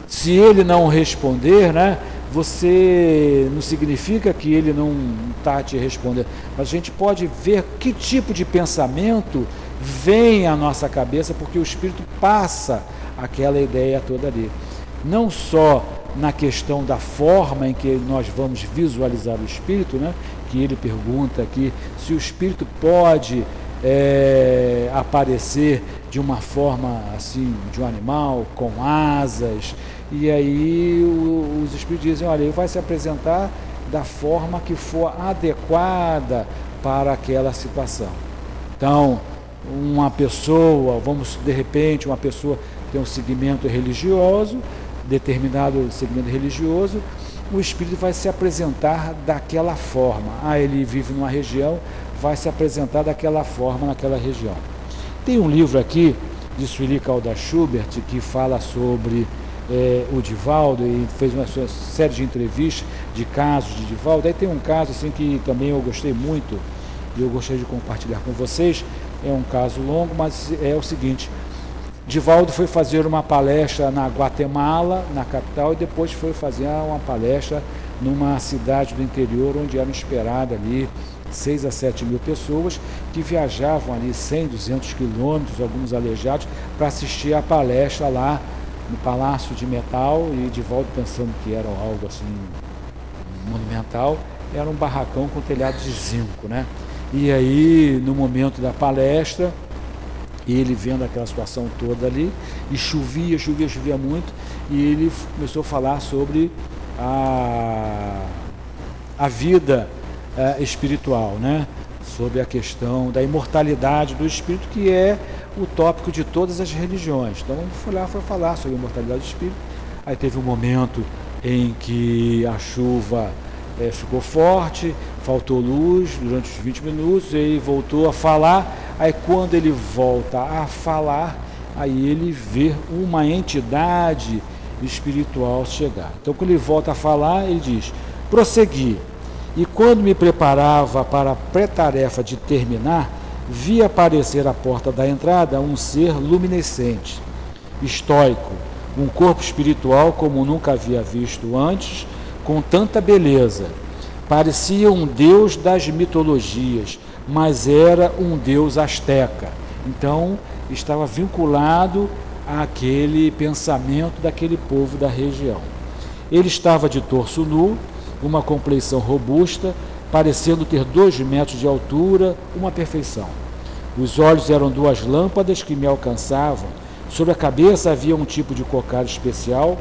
Se ele não responder, né, você não significa que ele não está te respondendo, mas a gente pode ver que tipo de pensamento vem à nossa cabeça, porque o Espírito passa aquela ideia toda ali. Não só na questão da forma em que nós vamos visualizar o espírito, né? que ele pergunta aqui se o espírito pode é, aparecer de uma forma assim, de um animal, com asas. E aí o, os espíritos dizem, olha, ele vai se apresentar da forma que for adequada para aquela situação. Então, uma pessoa, vamos de repente, uma pessoa tem um segmento religioso, determinado segmento religioso, o espírito vai se apresentar daquela forma. Ah, ele vive numa região, vai se apresentar daquela forma naquela região. Tem um livro aqui de Sueli Calda Schubert que fala sobre é, o Divaldo e fez uma série de entrevistas de casos de Divaldo. Aí tem um caso assim que também eu gostei muito e eu gostaria de compartilhar com vocês. É um caso longo, mas é o seguinte: Divaldo foi fazer uma palestra na Guatemala, na capital, e depois foi fazer uma palestra numa cidade do interior onde eram esperadas ali 6 a 7 mil pessoas que viajavam ali 100, 200 quilômetros, alguns aleijados, para assistir a palestra lá no Palácio de Metal e volta pensando que era algo assim monumental, era um barracão com telhado de zinco, né? E aí, no momento da palestra, ele vendo aquela situação toda ali, e chovia, chovia, chovia muito, e ele começou a falar sobre a, a vida é, espiritual, né? sobre a questão da imortalidade do espírito, que é o tópico de todas as religiões. Então ele foi lá foi falar sobre a imortalidade do espírito. Aí teve um momento em que a chuva é, ficou forte, faltou luz durante os 20 minutos, ele voltou a falar. Aí quando ele volta a falar, aí ele vê uma entidade espiritual chegar. Então quando ele volta a falar, ele diz: prosseguir. E quando me preparava para a pré-tarefa de terminar, vi aparecer à porta da entrada um ser luminescente, estoico, um corpo espiritual como nunca havia visto antes, com tanta beleza. Parecia um deus das mitologias, mas era um deus asteca. Então, estava vinculado àquele pensamento daquele povo da região. Ele estava de torso nu, uma compleição robusta, parecendo ter dois metros de altura, uma perfeição. Os olhos eram duas lâmpadas que me alcançavam. Sobre a cabeça havia um tipo de cocar especial,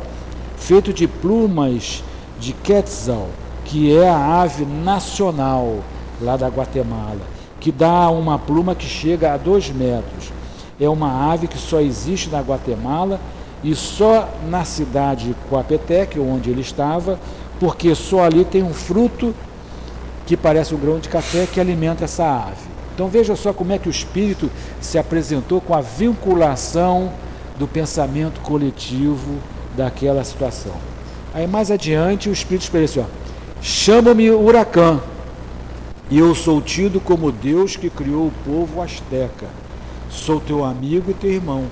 feito de plumas de quetzal, que é a ave nacional lá da Guatemala, que dá uma pluma que chega a dois metros. É uma ave que só existe na Guatemala e só na cidade de Coapetec, onde ele estava, porque só ali tem um fruto que parece um grão de café que alimenta essa ave. Então veja só como é que o espírito se apresentou com a vinculação do pensamento coletivo daquela situação. Aí mais adiante o espírito expressou: chama-me Huracã, e eu sou tido como Deus que criou o povo asteca. Sou teu amigo e teu irmão.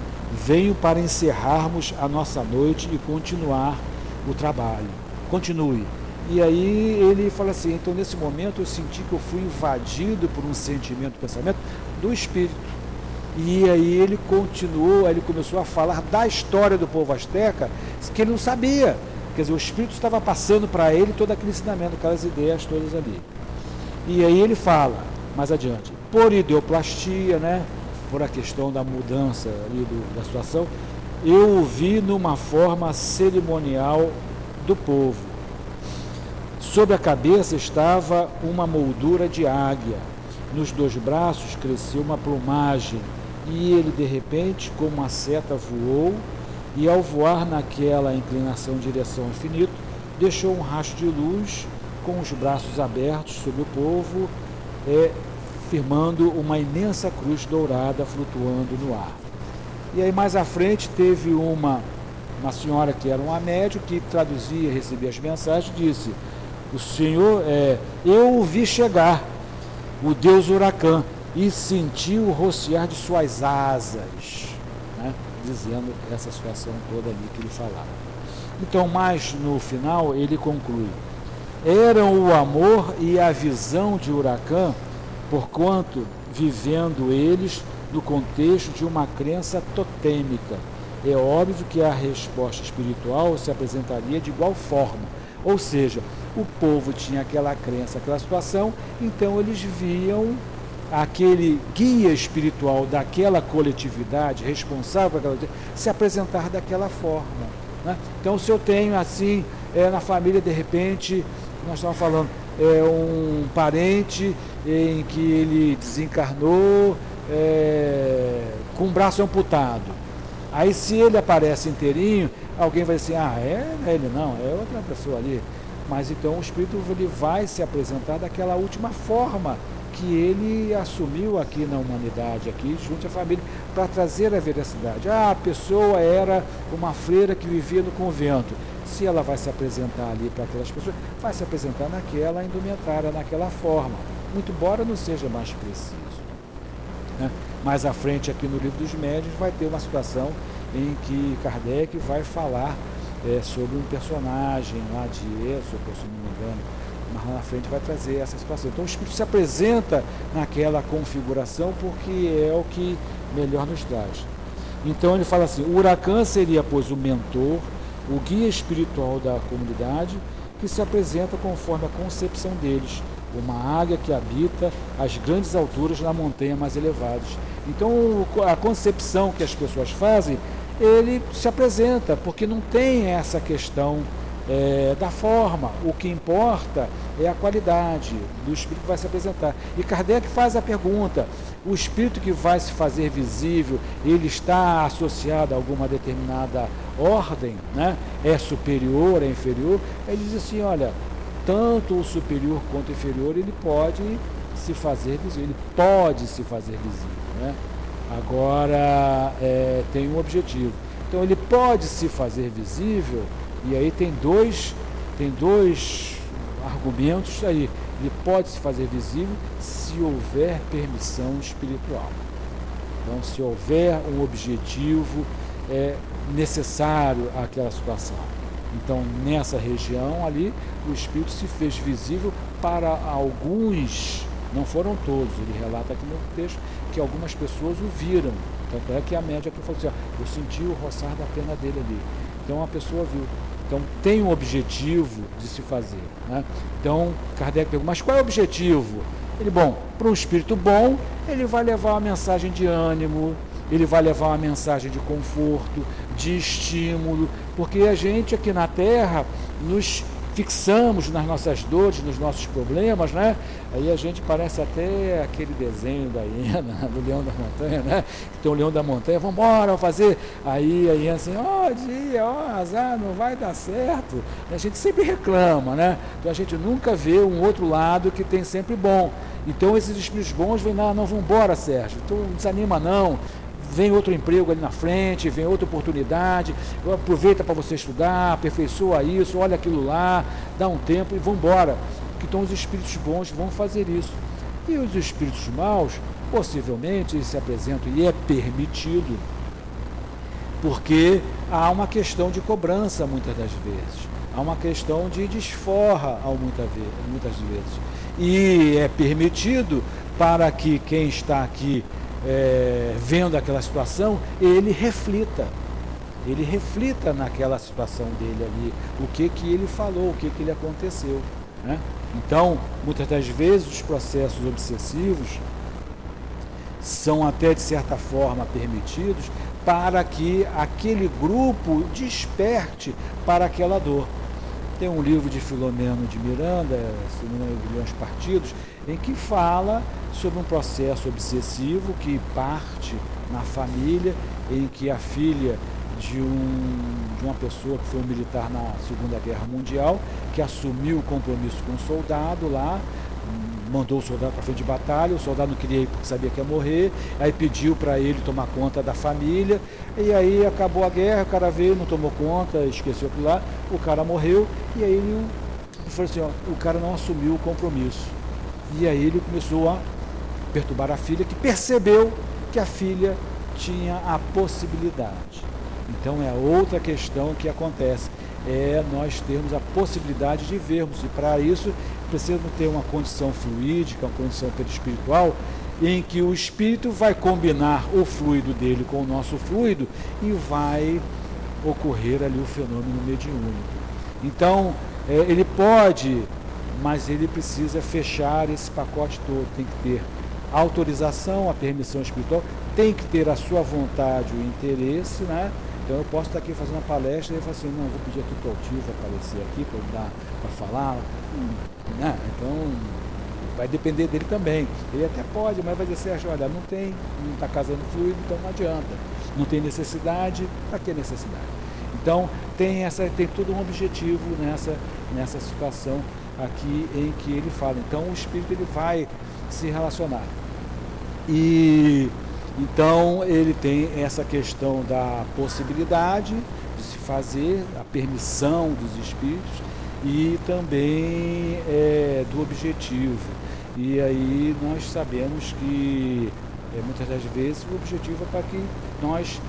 Venho para encerrarmos a nossa noite e continuar o trabalho continue. E aí ele fala assim, então nesse momento eu senti que eu fui invadido por um sentimento, pensamento do Espírito. E aí ele continuou, ele começou a falar da história do povo asteca, que ele não sabia. Quer dizer, o Espírito estava passando para ele todo aquele ensinamento, aquelas ideias todas ali. E aí ele fala, mais adiante, por ideoplastia, né, por a questão da mudança ali do, da situação, eu o vi numa forma cerimonial do povo. Sobre a cabeça estava uma moldura de águia. Nos dois braços cresceu uma plumagem, e ele, de repente, como uma seta, voou, e ao voar naquela inclinação direção ao infinito, deixou um rastro de luz com os braços abertos sobre o povo, é, firmando uma imensa cruz dourada flutuando no ar. E aí mais à frente teve uma uma senhora que era uma médium que traduzia, recebia as mensagens, disse: O Senhor, é, eu o vi chegar, o Deus Huracã, e senti o rociar de suas asas, né? dizendo essa situação toda ali que ele falava. Então, mais no final, ele conclui: Eram o amor e a visão de Huracã, porquanto vivendo eles no contexto de uma crença totêmica é óbvio que a resposta espiritual se apresentaria de igual forma. Ou seja, o povo tinha aquela crença, aquela situação, então eles viam aquele guia espiritual daquela coletividade, responsável aquela se apresentar daquela forma. Né? Então, se eu tenho assim, é, na família, de repente, nós estamos falando, é, um parente em que ele desencarnou é, com o braço amputado. Aí, se ele aparece inteirinho, alguém vai dizer, ah, é, é ele não, é outra pessoa ali. Mas então o espírito ele vai se apresentar daquela última forma que ele assumiu aqui na humanidade, aqui junto à família, para trazer a veracidade. Ah, a pessoa era uma freira que vivia no convento. Se ela vai se apresentar ali para aquelas pessoas, vai se apresentar naquela indumentária, naquela forma. Muito embora não seja mais preciso. Né? Mais à frente, aqui no livro dos médios, vai ter uma situação em que Kardec vai falar é, sobre um personagem lá de Êxodo, se não me engano, mas na frente vai trazer essa situação. Então o Espírito se apresenta naquela configuração porque é o que melhor nos traz. Então ele fala assim: o Huracan seria, pois, o mentor, o guia espiritual da comunidade, que se apresenta conforme a concepção deles, uma águia que habita as grandes alturas na montanha mais elevadas. Então a concepção que as pessoas fazem, ele se apresenta, porque não tem essa questão é, da forma. O que importa é a qualidade do espírito que vai se apresentar. E Kardec faz a pergunta: o espírito que vai se fazer visível, ele está associado a alguma determinada ordem, né? É superior, é inferior? Ele diz assim: olha, tanto o superior quanto o inferior, ele pode se fazer visível, ele pode se fazer visível, né? Agora é, tem um objetivo. Então ele pode se fazer visível e aí tem dois, tem dois argumentos aí. Ele pode se fazer visível se houver permissão espiritual. Então, se houver um objetivo é, necessário àquela situação. Então, nessa região ali, o Espírito se fez visível para alguns, não foram todos, ele relata aqui no texto que algumas pessoas o viram. Tanto é que a média que falou assim, ó, eu senti o roçar da pena dele ali. Então a pessoa viu. Então tem um objetivo de se fazer. Né? Então Kardec pergunta, mas qual é o objetivo? Ele, bom, para um espírito bom, ele vai levar uma mensagem de ânimo, ele vai levar uma mensagem de conforto, de estímulo, porque a gente aqui na Terra nos fixamos nas nossas dores, nos nossos problemas, né? Aí a gente parece até aquele desenho da hiena, do leão da montanha, né? Que tem o leão da montanha, vamos embora, vamos fazer. Aí a hiena assim, ó oh, dia, ó oh, azar, não vai dar certo. A gente sempre reclama, né? Então a gente nunca vê um outro lado que tem sempre bom. Então esses espíritos bons vêm lá, não, vamos embora, Sérgio. Então não desanima não vem outro emprego ali na frente, vem outra oportunidade, aproveita para você estudar, aperfeiçoa isso, olha aquilo lá, dá um tempo e vamos embora. Então os espíritos bons vão fazer isso. E os espíritos maus, possivelmente, se apresentam e é permitido, porque há uma questão de cobrança muitas das vezes, há uma questão de desforra muitas vezes. E é permitido para que quem está aqui é, vendo aquela situação, ele reflita. Ele reflita naquela situação dele ali, o que, que ele falou, o que, que ele aconteceu. Né? Então, muitas das vezes, os processos obsessivos são até de certa forma permitidos para que aquele grupo desperte para aquela dor. Tem um livro de Filomeno de Miranda, se não engano, Partidos, em que fala sobre um processo obsessivo que parte na família, em que a filha de, um, de uma pessoa que foi um militar na Segunda Guerra Mundial, que assumiu o compromisso com um soldado lá, mandou o soldado para frente de batalha, o soldado não queria ir porque sabia que ia morrer, aí pediu para ele tomar conta da família, e aí acabou a guerra, o cara veio, não tomou conta, esqueceu aquilo lá, o cara morreu, e aí ele falou assim, ó, o cara não assumiu o compromisso. E aí ele começou a perturbar a filha, que percebeu que a filha tinha a possibilidade. Então é outra questão que acontece, é nós termos a possibilidade de vermos, e para isso precisamos ter uma condição fluídica, uma condição perispiritual, em que o espírito vai combinar o fluido dele com o nosso fluido e vai ocorrer ali o fenômeno mediúnico. Então, é, ele pode, mas ele precisa fechar esse pacote todo, tem que ter a autorização, a permissão espiritual, tem que ter a sua vontade, o interesse, né? Então eu posso estar aqui fazendo uma palestra e falo assim, não, vou pedir aqui para o Altivo aparecer aqui para falar. Né? Então vai depender dele também. Ele até pode, mas vai dizer, Sérgio, olha, não tem, não está casando fluido, então não adianta. Não tem necessidade, para que necessidade? Então tem, essa, tem todo um objetivo nessa, nessa situação aqui em que ele fala. Então o espírito ele vai se relacionar. E então ele tem essa questão da possibilidade de se fazer, a permissão dos espíritos e também é, do objetivo. E aí nós sabemos que é, muitas das vezes o objetivo é para que nós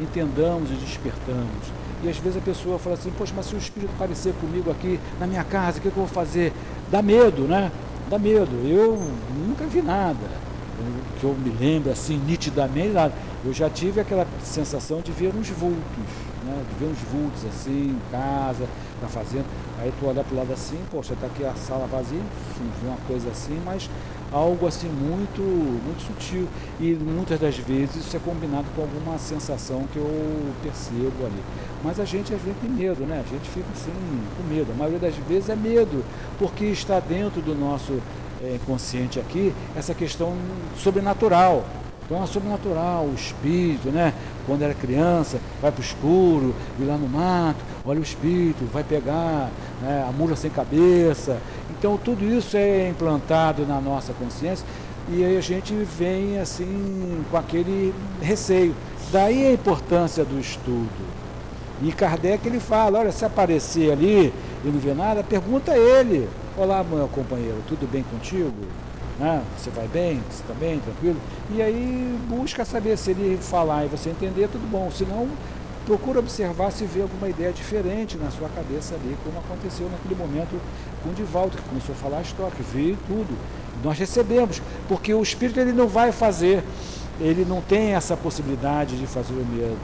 entendamos e despertamos. E às vezes a pessoa fala assim, poxa, mas se o espírito aparecer comigo aqui na minha casa, o que, que eu vou fazer? Dá medo, né? Dá medo. Eu nunca vi nada que eu me lembro assim nitidamente, nada. Eu já tive aquela sensação de ver uns vultos, né? ver uns vultos assim em casa, na fazenda. Aí tu olha para o lado assim, poxa, está aqui a sala vazia, enfim, uma coisa assim, mas algo assim muito, muito sutil. E muitas das vezes isso é combinado com alguma sensação que eu percebo ali. Mas a gente às vezes tem medo, né? A gente fica assim com medo. A maioria das vezes é medo, porque está dentro do nosso é, consciente aqui essa questão sobrenatural. Então, a sobrenatural, o espírito, né? Quando era criança, vai para o escuro, ir lá no mato, olha o espírito, vai pegar né, a mula sem cabeça. Então, tudo isso é implantado na nossa consciência e aí a gente vem assim com aquele receio. Daí a importância do estudo. E Kardec ele fala, olha, se aparecer ali e não vê nada, pergunta a ele. Olá, meu companheiro, tudo bem contigo? Né? Você vai bem? Você está bem? Tranquilo? E aí busca saber se ele falar e você entender, tudo bom. Se não, procura observar se vê alguma ideia diferente na sua cabeça ali, como aconteceu naquele momento com o Divaldo, que começou a falar a história, que veio tudo. Nós recebemos, porque o Espírito ele não vai fazer, ele não tem essa possibilidade de fazer o medo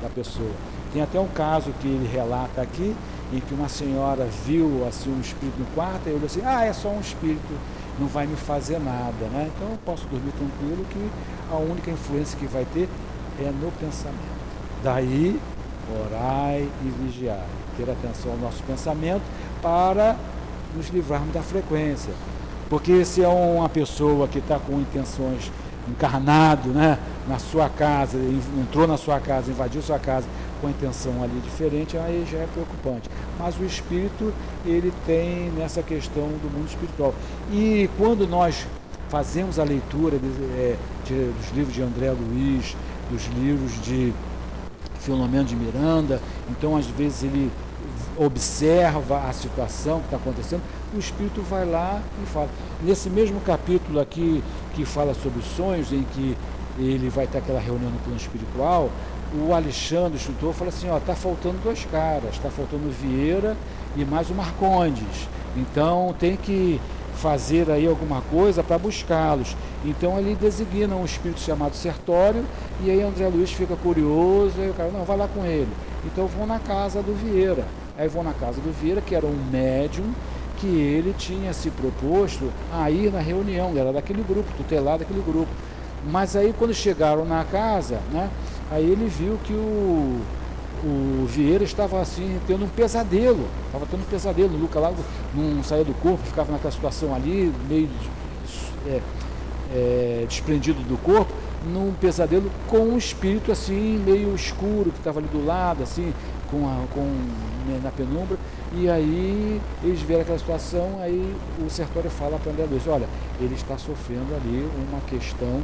da pessoa. Tem até um caso que ele relata aqui, em que uma senhora viu assim um espírito no quarto e olhou assim, ah, é só um espírito não vai me fazer nada, né? Então eu posso dormir tranquilo que a única influência que vai ter é no pensamento. Daí, orai e vigiai, ter atenção ao nosso pensamento para nos livrarmos da frequência. Porque se é uma pessoa que está com intenções encarnado, né, na sua casa, entrou na sua casa, invadiu sua casa com a intenção ali diferente, aí já é preocupante. Mas o espírito, ele tem nessa questão do mundo espiritual. E quando nós fazemos a leitura de, é, de, dos livros de André Luiz, dos livros de Filomeno de Miranda, então às vezes ele observa a situação que está acontecendo, o espírito vai lá e fala. Nesse mesmo capítulo aqui, que fala sobre os sonhos, em que ele vai ter aquela reunião no plano espiritual, o Alexandre, o instrutor, fala assim, ó, tá faltando dois caras, está faltando o Vieira e mais o Marcondes. Então tem que fazer aí alguma coisa para buscá-los. Então ele designa um espírito chamado Sertório e aí André Luiz fica curioso, e o cara, não, vai lá com ele. Então vão na casa do Vieira. Aí vão na casa do Vieira, que era um médium, que ele tinha se proposto a ir na reunião, era daquele grupo, tutelar daquele grupo. Mas aí quando chegaram na casa, né, aí ele viu que o, o Vieira estava assim, tendo um pesadelo, estava tendo um pesadelo, o Luca lá não saía do corpo, ficava naquela situação ali, meio é, é, desprendido do corpo, num pesadelo com um espírito assim, meio escuro, que estava ali do lado, assim, com, a, com né, na penumbra, e aí eles viram aquela situação, aí o Sertório fala para André Luiz, olha, ele está sofrendo ali uma questão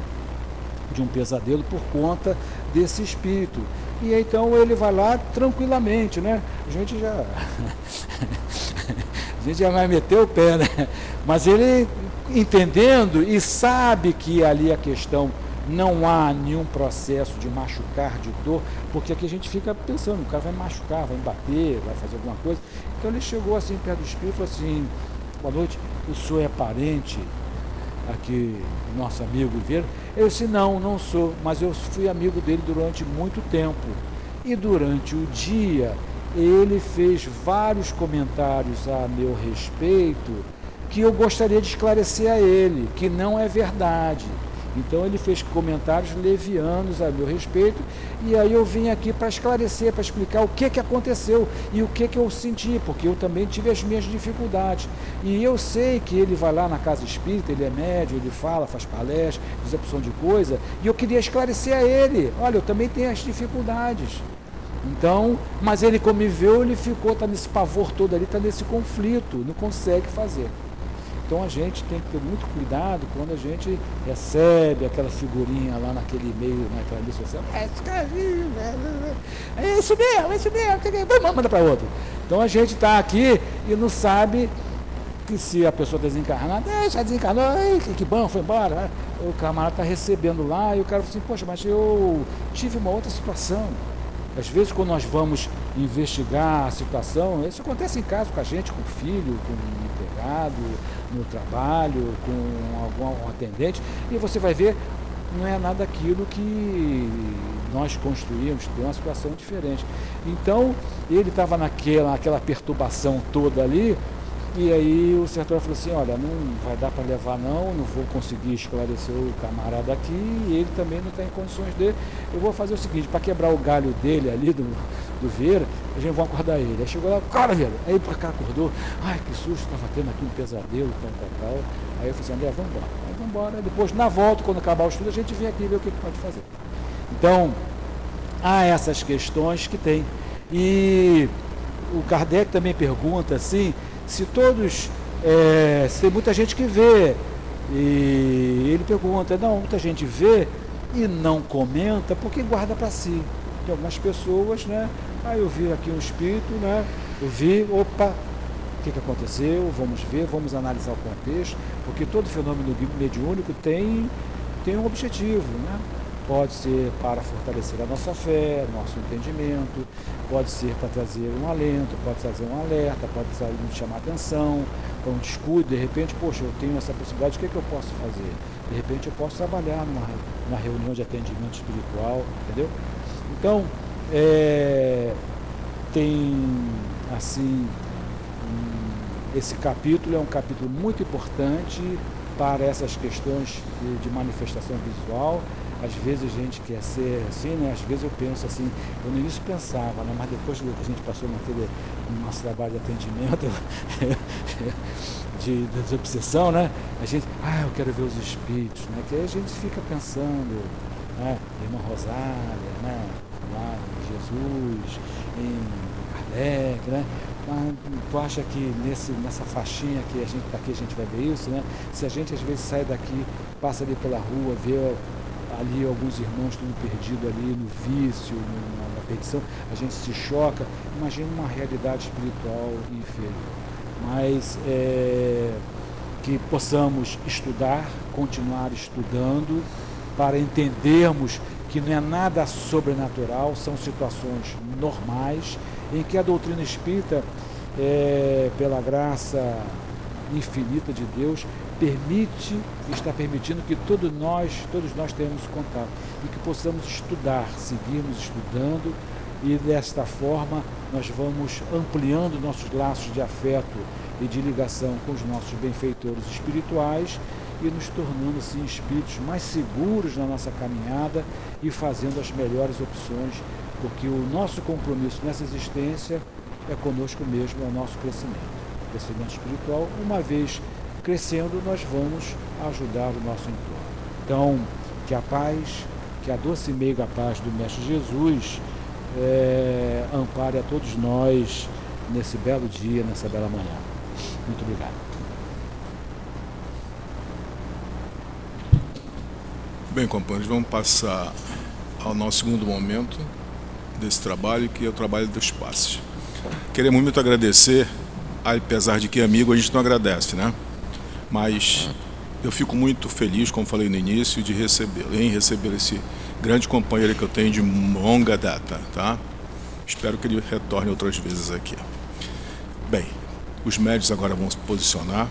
de um pesadelo por conta desse espírito. E então ele vai lá tranquilamente, né? A gente já. a gente já vai meter o pé, né? Mas ele entendendo e sabe que ali a questão não há nenhum processo de machucar, de dor, porque aqui a gente fica pensando, o cara vai machucar, vai bater, vai fazer alguma coisa. Então ele chegou assim perto do espírito e falou assim, boa noite, o senhor é parente aqui, nosso amigo Vieira? Eu disse, não, não sou, mas eu fui amigo dele durante muito tempo. E durante o dia ele fez vários comentários a meu respeito que eu gostaria de esclarecer a ele, que não é verdade. Então ele fez comentários levianos a meu respeito e aí eu vim aqui para esclarecer, para explicar o que, que aconteceu e o que, que eu senti, porque eu também tive as minhas dificuldades. E eu sei que ele vai lá na casa espírita, ele é médio, ele fala, faz palestra, diz a opção de coisa, e eu queria esclarecer a ele, olha, eu também tenho as dificuldades. Então, mas ele como me viu, ele ficou, está nesse pavor todo ali, está nesse conflito, não consegue fazer. Então a gente tem que ter muito cuidado quando a gente recebe aquela figurinha lá naquele meio, naquela rede social. É, é isso mesmo, é isso mesmo, manda para outro. Então a gente está aqui e não sabe que se a pessoa desencarnar, já desencarnou, que, que bom, foi embora. O camarada está recebendo lá e o cara fala assim, poxa, mas eu tive uma outra situação. Às vezes, quando nós vamos investigar a situação, isso acontece em casa com a gente, com o filho, com o empregado, no trabalho, com algum atendente, e você vai ver, não é nada aquilo que nós construímos, tem uma situação diferente. Então, ele estava naquela, naquela perturbação toda ali, e aí o sertor falou assim, olha, não vai dar para levar não, não vou conseguir esclarecer o camarada aqui, e ele também não está em condições de. Eu vou fazer o seguinte, para quebrar o galho dele ali do, do Vieira, a gente vai acordar ele. Aí chegou lá, cara, Vieira, aí para cá acordou, ai que susto, estava tendo aqui um pesadelo, tal, tal, tal. Aí eu falei assim, André, vamos embora. Aí vamos embora. Depois, na volta, quando acabar o estudo, a gente vem aqui ver o que, que pode fazer. Então, há essas questões que tem. E o Kardec também pergunta assim se todos, é, se tem muita gente que vê, e ele pergunta, não, muita gente vê e não comenta, porque guarda para si. Tem algumas pessoas, né? Ah, eu vi aqui um espírito, né? Eu vi, opa, o que, que aconteceu? Vamos ver, vamos analisar o contexto, porque todo fenômeno mediúnico tem, tem um objetivo, né? Pode ser para fortalecer a nossa fé, nosso entendimento, pode ser para trazer um alento, pode trazer um alerta, pode trazer, chamar atenção, para um descuido, de repente, poxa, eu tenho essa possibilidade, o que, é que eu posso fazer? De repente eu posso trabalhar numa, numa reunião de atendimento espiritual, entendeu? Então, é, tem assim, um, esse capítulo é um capítulo muito importante para essas questões de, de manifestação visual às vezes a gente quer ser assim, né? Às vezes eu penso assim, eu no início pensava, né? Mas depois que a gente passou naquele no nosso trabalho de atendimento, de, desobsessão, né? A gente, ah, eu quero ver os espíritos, né? Que aí a gente fica pensando, né? Irmã Rosália, né? Lá em Jesus, em Kardec, né? Tu acha que nesse, nessa faixinha que a gente daqui a gente vai ver isso, né? Se a gente às vezes sai daqui, passa ali pela rua, vê ali alguns irmãos tudo perdido ali no vício, na perdição, a gente se choca. Imagina uma realidade espiritual inferior. Mas é, que possamos estudar, continuar estudando, para entendermos que não é nada sobrenatural, são situações normais em que a doutrina espírita, é, pela graça infinita de Deus, permite, está permitindo que todos nós, todos nós tenhamos contato e que possamos estudar, seguirmos estudando e desta forma nós vamos ampliando nossos laços de afeto e de ligação com os nossos benfeitores espirituais e nos tornando assim espíritos mais seguros na nossa caminhada e fazendo as melhores opções, porque o nosso compromisso nessa existência é conosco mesmo, é o nosso crescimento. Crescimento espiritual, uma vez crescendo, nós vamos ajudar o nosso entorno. Então, que a paz, que a doce e meiga paz do Mestre Jesus é, ampare a todos nós nesse belo dia, nessa bela manhã. Muito obrigado. Bem, companheiros, vamos passar ao nosso segundo momento desse trabalho, que é o trabalho dos passes. Queremos muito agradecer, apesar de que amigo a gente não agradece, né? Mas eu fico muito feliz, como falei no início, de receber, em receber esse grande companheiro que eu tenho de longa data, tá? Espero que ele retorne outras vezes aqui. Bem, os médios agora vão se posicionar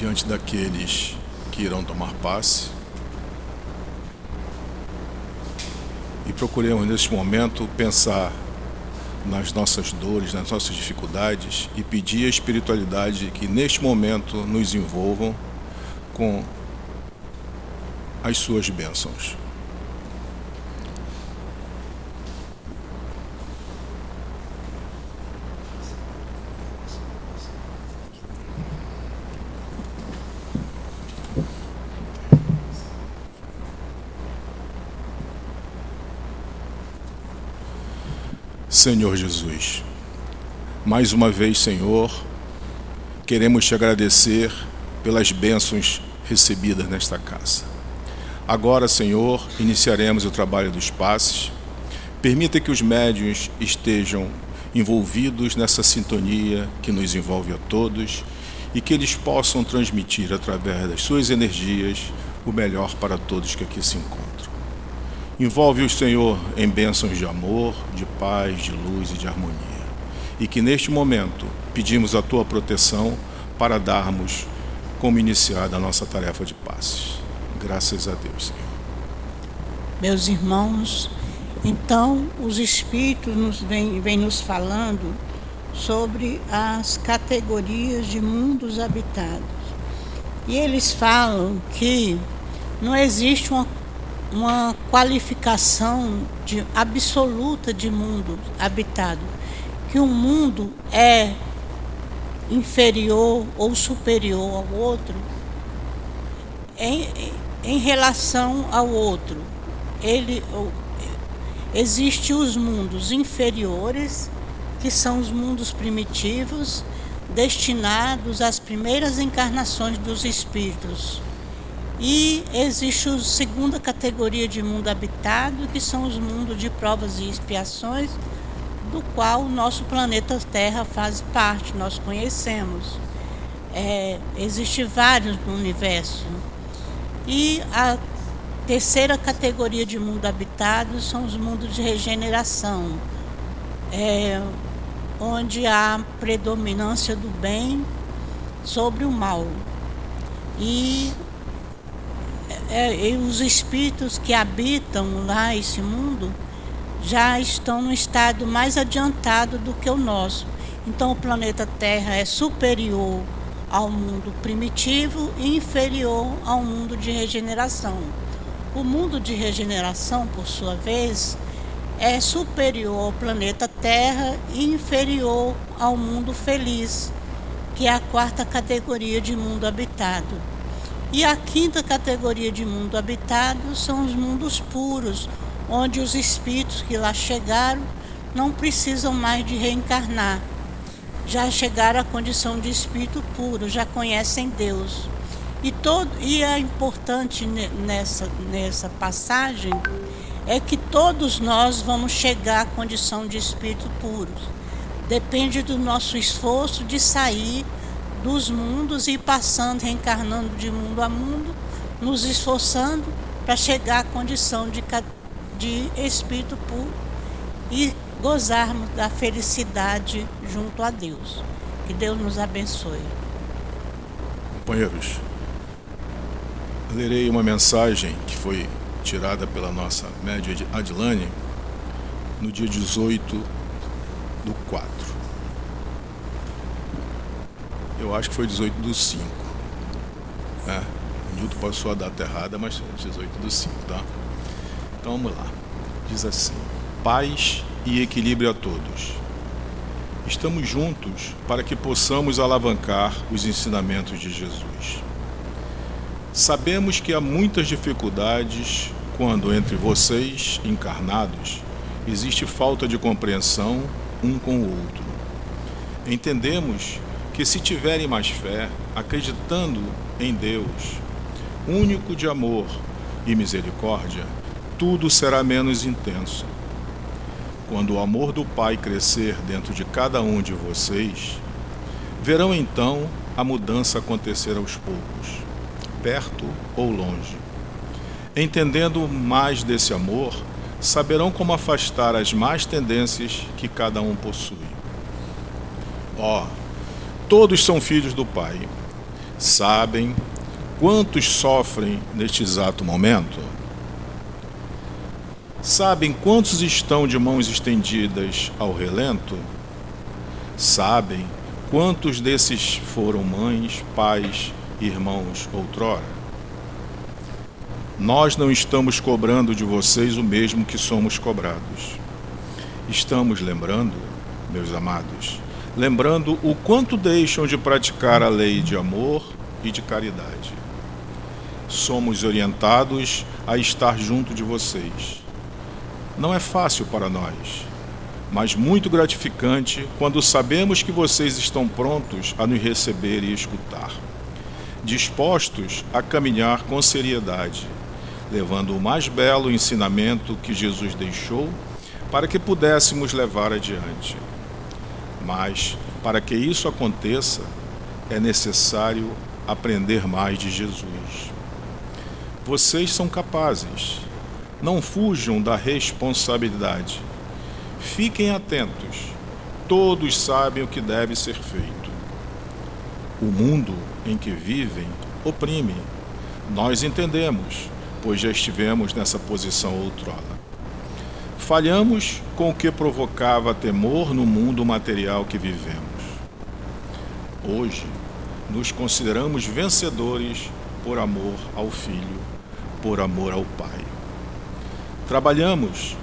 diante daqueles que irão tomar passe. E procuremos neste momento pensar nas nossas dores, nas nossas dificuldades e pedir à espiritualidade que neste momento nos envolvam com as suas bênçãos. Senhor Jesus, mais uma vez, Senhor, queremos te agradecer pelas bênçãos recebidas nesta casa. Agora, Senhor, iniciaremos o trabalho dos passes. Permita que os médiuns estejam envolvidos nessa sintonia que nos envolve a todos e que eles possam transmitir através das suas energias o melhor para todos que aqui se encontram. Envolve o Senhor em bênçãos de amor, de paz, de luz e de harmonia. E que neste momento pedimos a tua proteção para darmos como iniciada a nossa tarefa de paz. Graças a Deus, Senhor. Meus irmãos, então os Espíritos nos vêm, vêm nos falando sobre as categorias de mundos habitados. E eles falam que não existe uma uma qualificação de, absoluta de mundo habitado, que um mundo é inferior ou superior ao outro em, em relação ao outro. Ele existe os mundos inferiores, que são os mundos primitivos, destinados às primeiras encarnações dos espíritos e existe a segunda categoria de mundo habitado, que são os mundos de provas e expiações, do qual o nosso planeta Terra faz parte, nós conhecemos. É, Existem vários no universo. E a terceira categoria de mundo habitado são os mundos de regeneração, é, onde há predominância do bem sobre o mal. E é, os espíritos que habitam lá esse mundo já estão no estado mais adiantado do que o nosso. Então o planeta Terra é superior ao mundo primitivo e inferior ao mundo de regeneração. O mundo de regeneração, por sua vez, é superior ao planeta Terra e inferior ao mundo feliz, que é a quarta categoria de mundo habitado. E a quinta categoria de mundo habitado são os mundos puros, onde os espíritos que lá chegaram não precisam mais de reencarnar. Já chegaram à condição de espírito puro, já conhecem Deus. E, todo, e é importante nessa, nessa passagem é que todos nós vamos chegar à condição de espírito puros. Depende do nosso esforço de sair dos mundos e passando, reencarnando de mundo a mundo, nos esforçando para chegar à condição de, de espírito puro e gozarmos da felicidade junto a Deus. Que Deus nos abençoe. Companheiros, lerei uma mensagem que foi tirada pela nossa média Adilane no dia 18 do 4. Eu acho que foi 18 do 5. É, o Newton passou a data errada, mas foi 18 do 5, tá? Então vamos lá. Diz assim: Paz e equilíbrio a todos. Estamos juntos para que possamos alavancar os ensinamentos de Jesus. Sabemos que há muitas dificuldades quando entre vocês, encarnados, existe falta de compreensão um com o outro. Entendemos que se tiverem mais fé, acreditando em Deus, único de amor e misericórdia, tudo será menos intenso. Quando o amor do Pai crescer dentro de cada um de vocês, verão então a mudança acontecer aos poucos, perto ou longe. Entendendo mais desse amor, saberão como afastar as más tendências que cada um possui. Ó, oh, todos são filhos do Pai. Sabem quantos sofrem neste exato momento? Sabem quantos estão de mãos estendidas ao relento? Sabem quantos desses foram mães, pais, irmãos outrora? nós não estamos cobrando de vocês o mesmo que somos cobrados. Estamos lembrando, meus amados, lembrando o quanto deixam de praticar a lei de amor e de caridade. Somos orientados a estar junto de vocês. Não é fácil para nós, mas muito gratificante quando sabemos que vocês estão prontos a nos receber e escutar, dispostos a caminhar com seriedade, levando o mais belo ensinamento que Jesus deixou para que pudéssemos levar adiante. Mas, para que isso aconteça, é necessário aprender mais de Jesus. Vocês são capazes. Não fujam da responsabilidade. Fiquem atentos. Todos sabem o que deve ser feito. O mundo em que vivem oprime. Nós entendemos, pois já estivemos nessa posição outrora. Falhamos com o que provocava temor no mundo material que vivemos. Hoje, nos consideramos vencedores por amor ao Filho, por amor ao Pai. Trabalhamos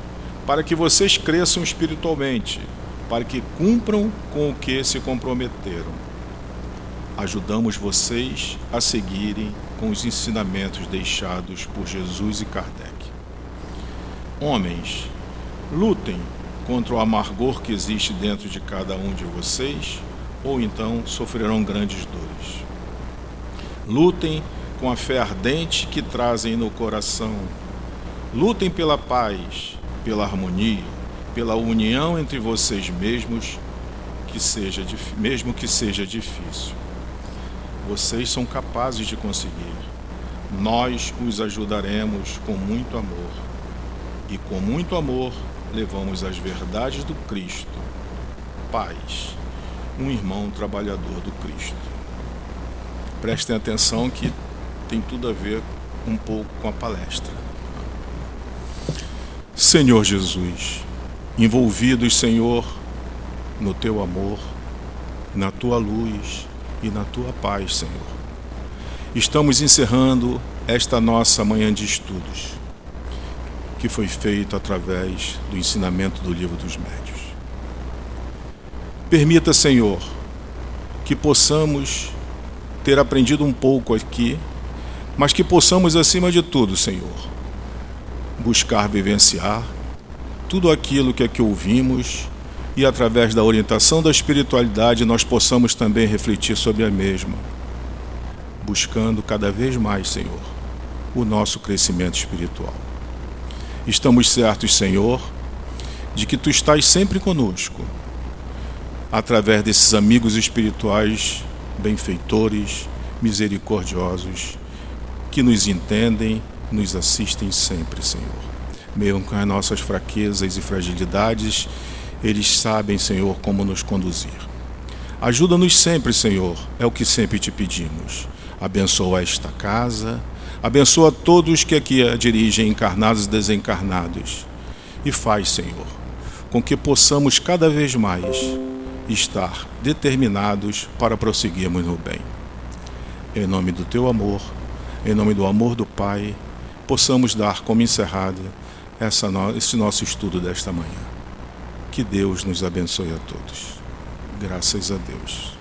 para que vocês cresçam espiritualmente, para que cumpram com o que se comprometeram. Ajudamos vocês a seguirem com os ensinamentos deixados por Jesus e Kardec. Homens, lutem contra o amargor que existe dentro de cada um de vocês, ou então sofrerão grandes dores. Lutem com a fé ardente que trazem no coração. Lutem pela paz, pela harmonia, pela união entre vocês mesmos, que seja mesmo que seja difícil. Vocês são capazes de conseguir. Nós os ajudaremos com muito amor. E com muito amor levamos as verdades do Cristo. Paz, um irmão trabalhador do Cristo. Prestem atenção que tem tudo a ver um pouco com a palestra. Senhor Jesus, envolvidos, Senhor, no teu amor, na tua luz e na tua paz, Senhor. Estamos encerrando esta nossa manhã de estudos que foi feito através do ensinamento do Livro dos Médios. Permita, Senhor, que possamos ter aprendido um pouco aqui, mas que possamos, acima de tudo, Senhor, buscar vivenciar tudo aquilo que aqui ouvimos e, através da orientação da espiritualidade, nós possamos também refletir sobre a mesma, buscando cada vez mais, Senhor, o nosso crescimento espiritual. Estamos certos, Senhor, de que tu estás sempre conosco, através desses amigos espirituais, benfeitores, misericordiosos, que nos entendem, nos assistem sempre, Senhor. Mesmo com as nossas fraquezas e fragilidades, eles sabem, Senhor, como nos conduzir. Ajuda-nos sempre, Senhor, é o que sempre te pedimos. Abençoa esta casa, Abençoa todos que aqui a dirigem, encarnados e desencarnados. E faz, Senhor, com que possamos cada vez mais estar determinados para prosseguirmos no bem. Em nome do teu amor, em nome do amor do Pai, possamos dar como encerrado essa no, esse nosso estudo desta manhã. Que Deus nos abençoe a todos. Graças a Deus.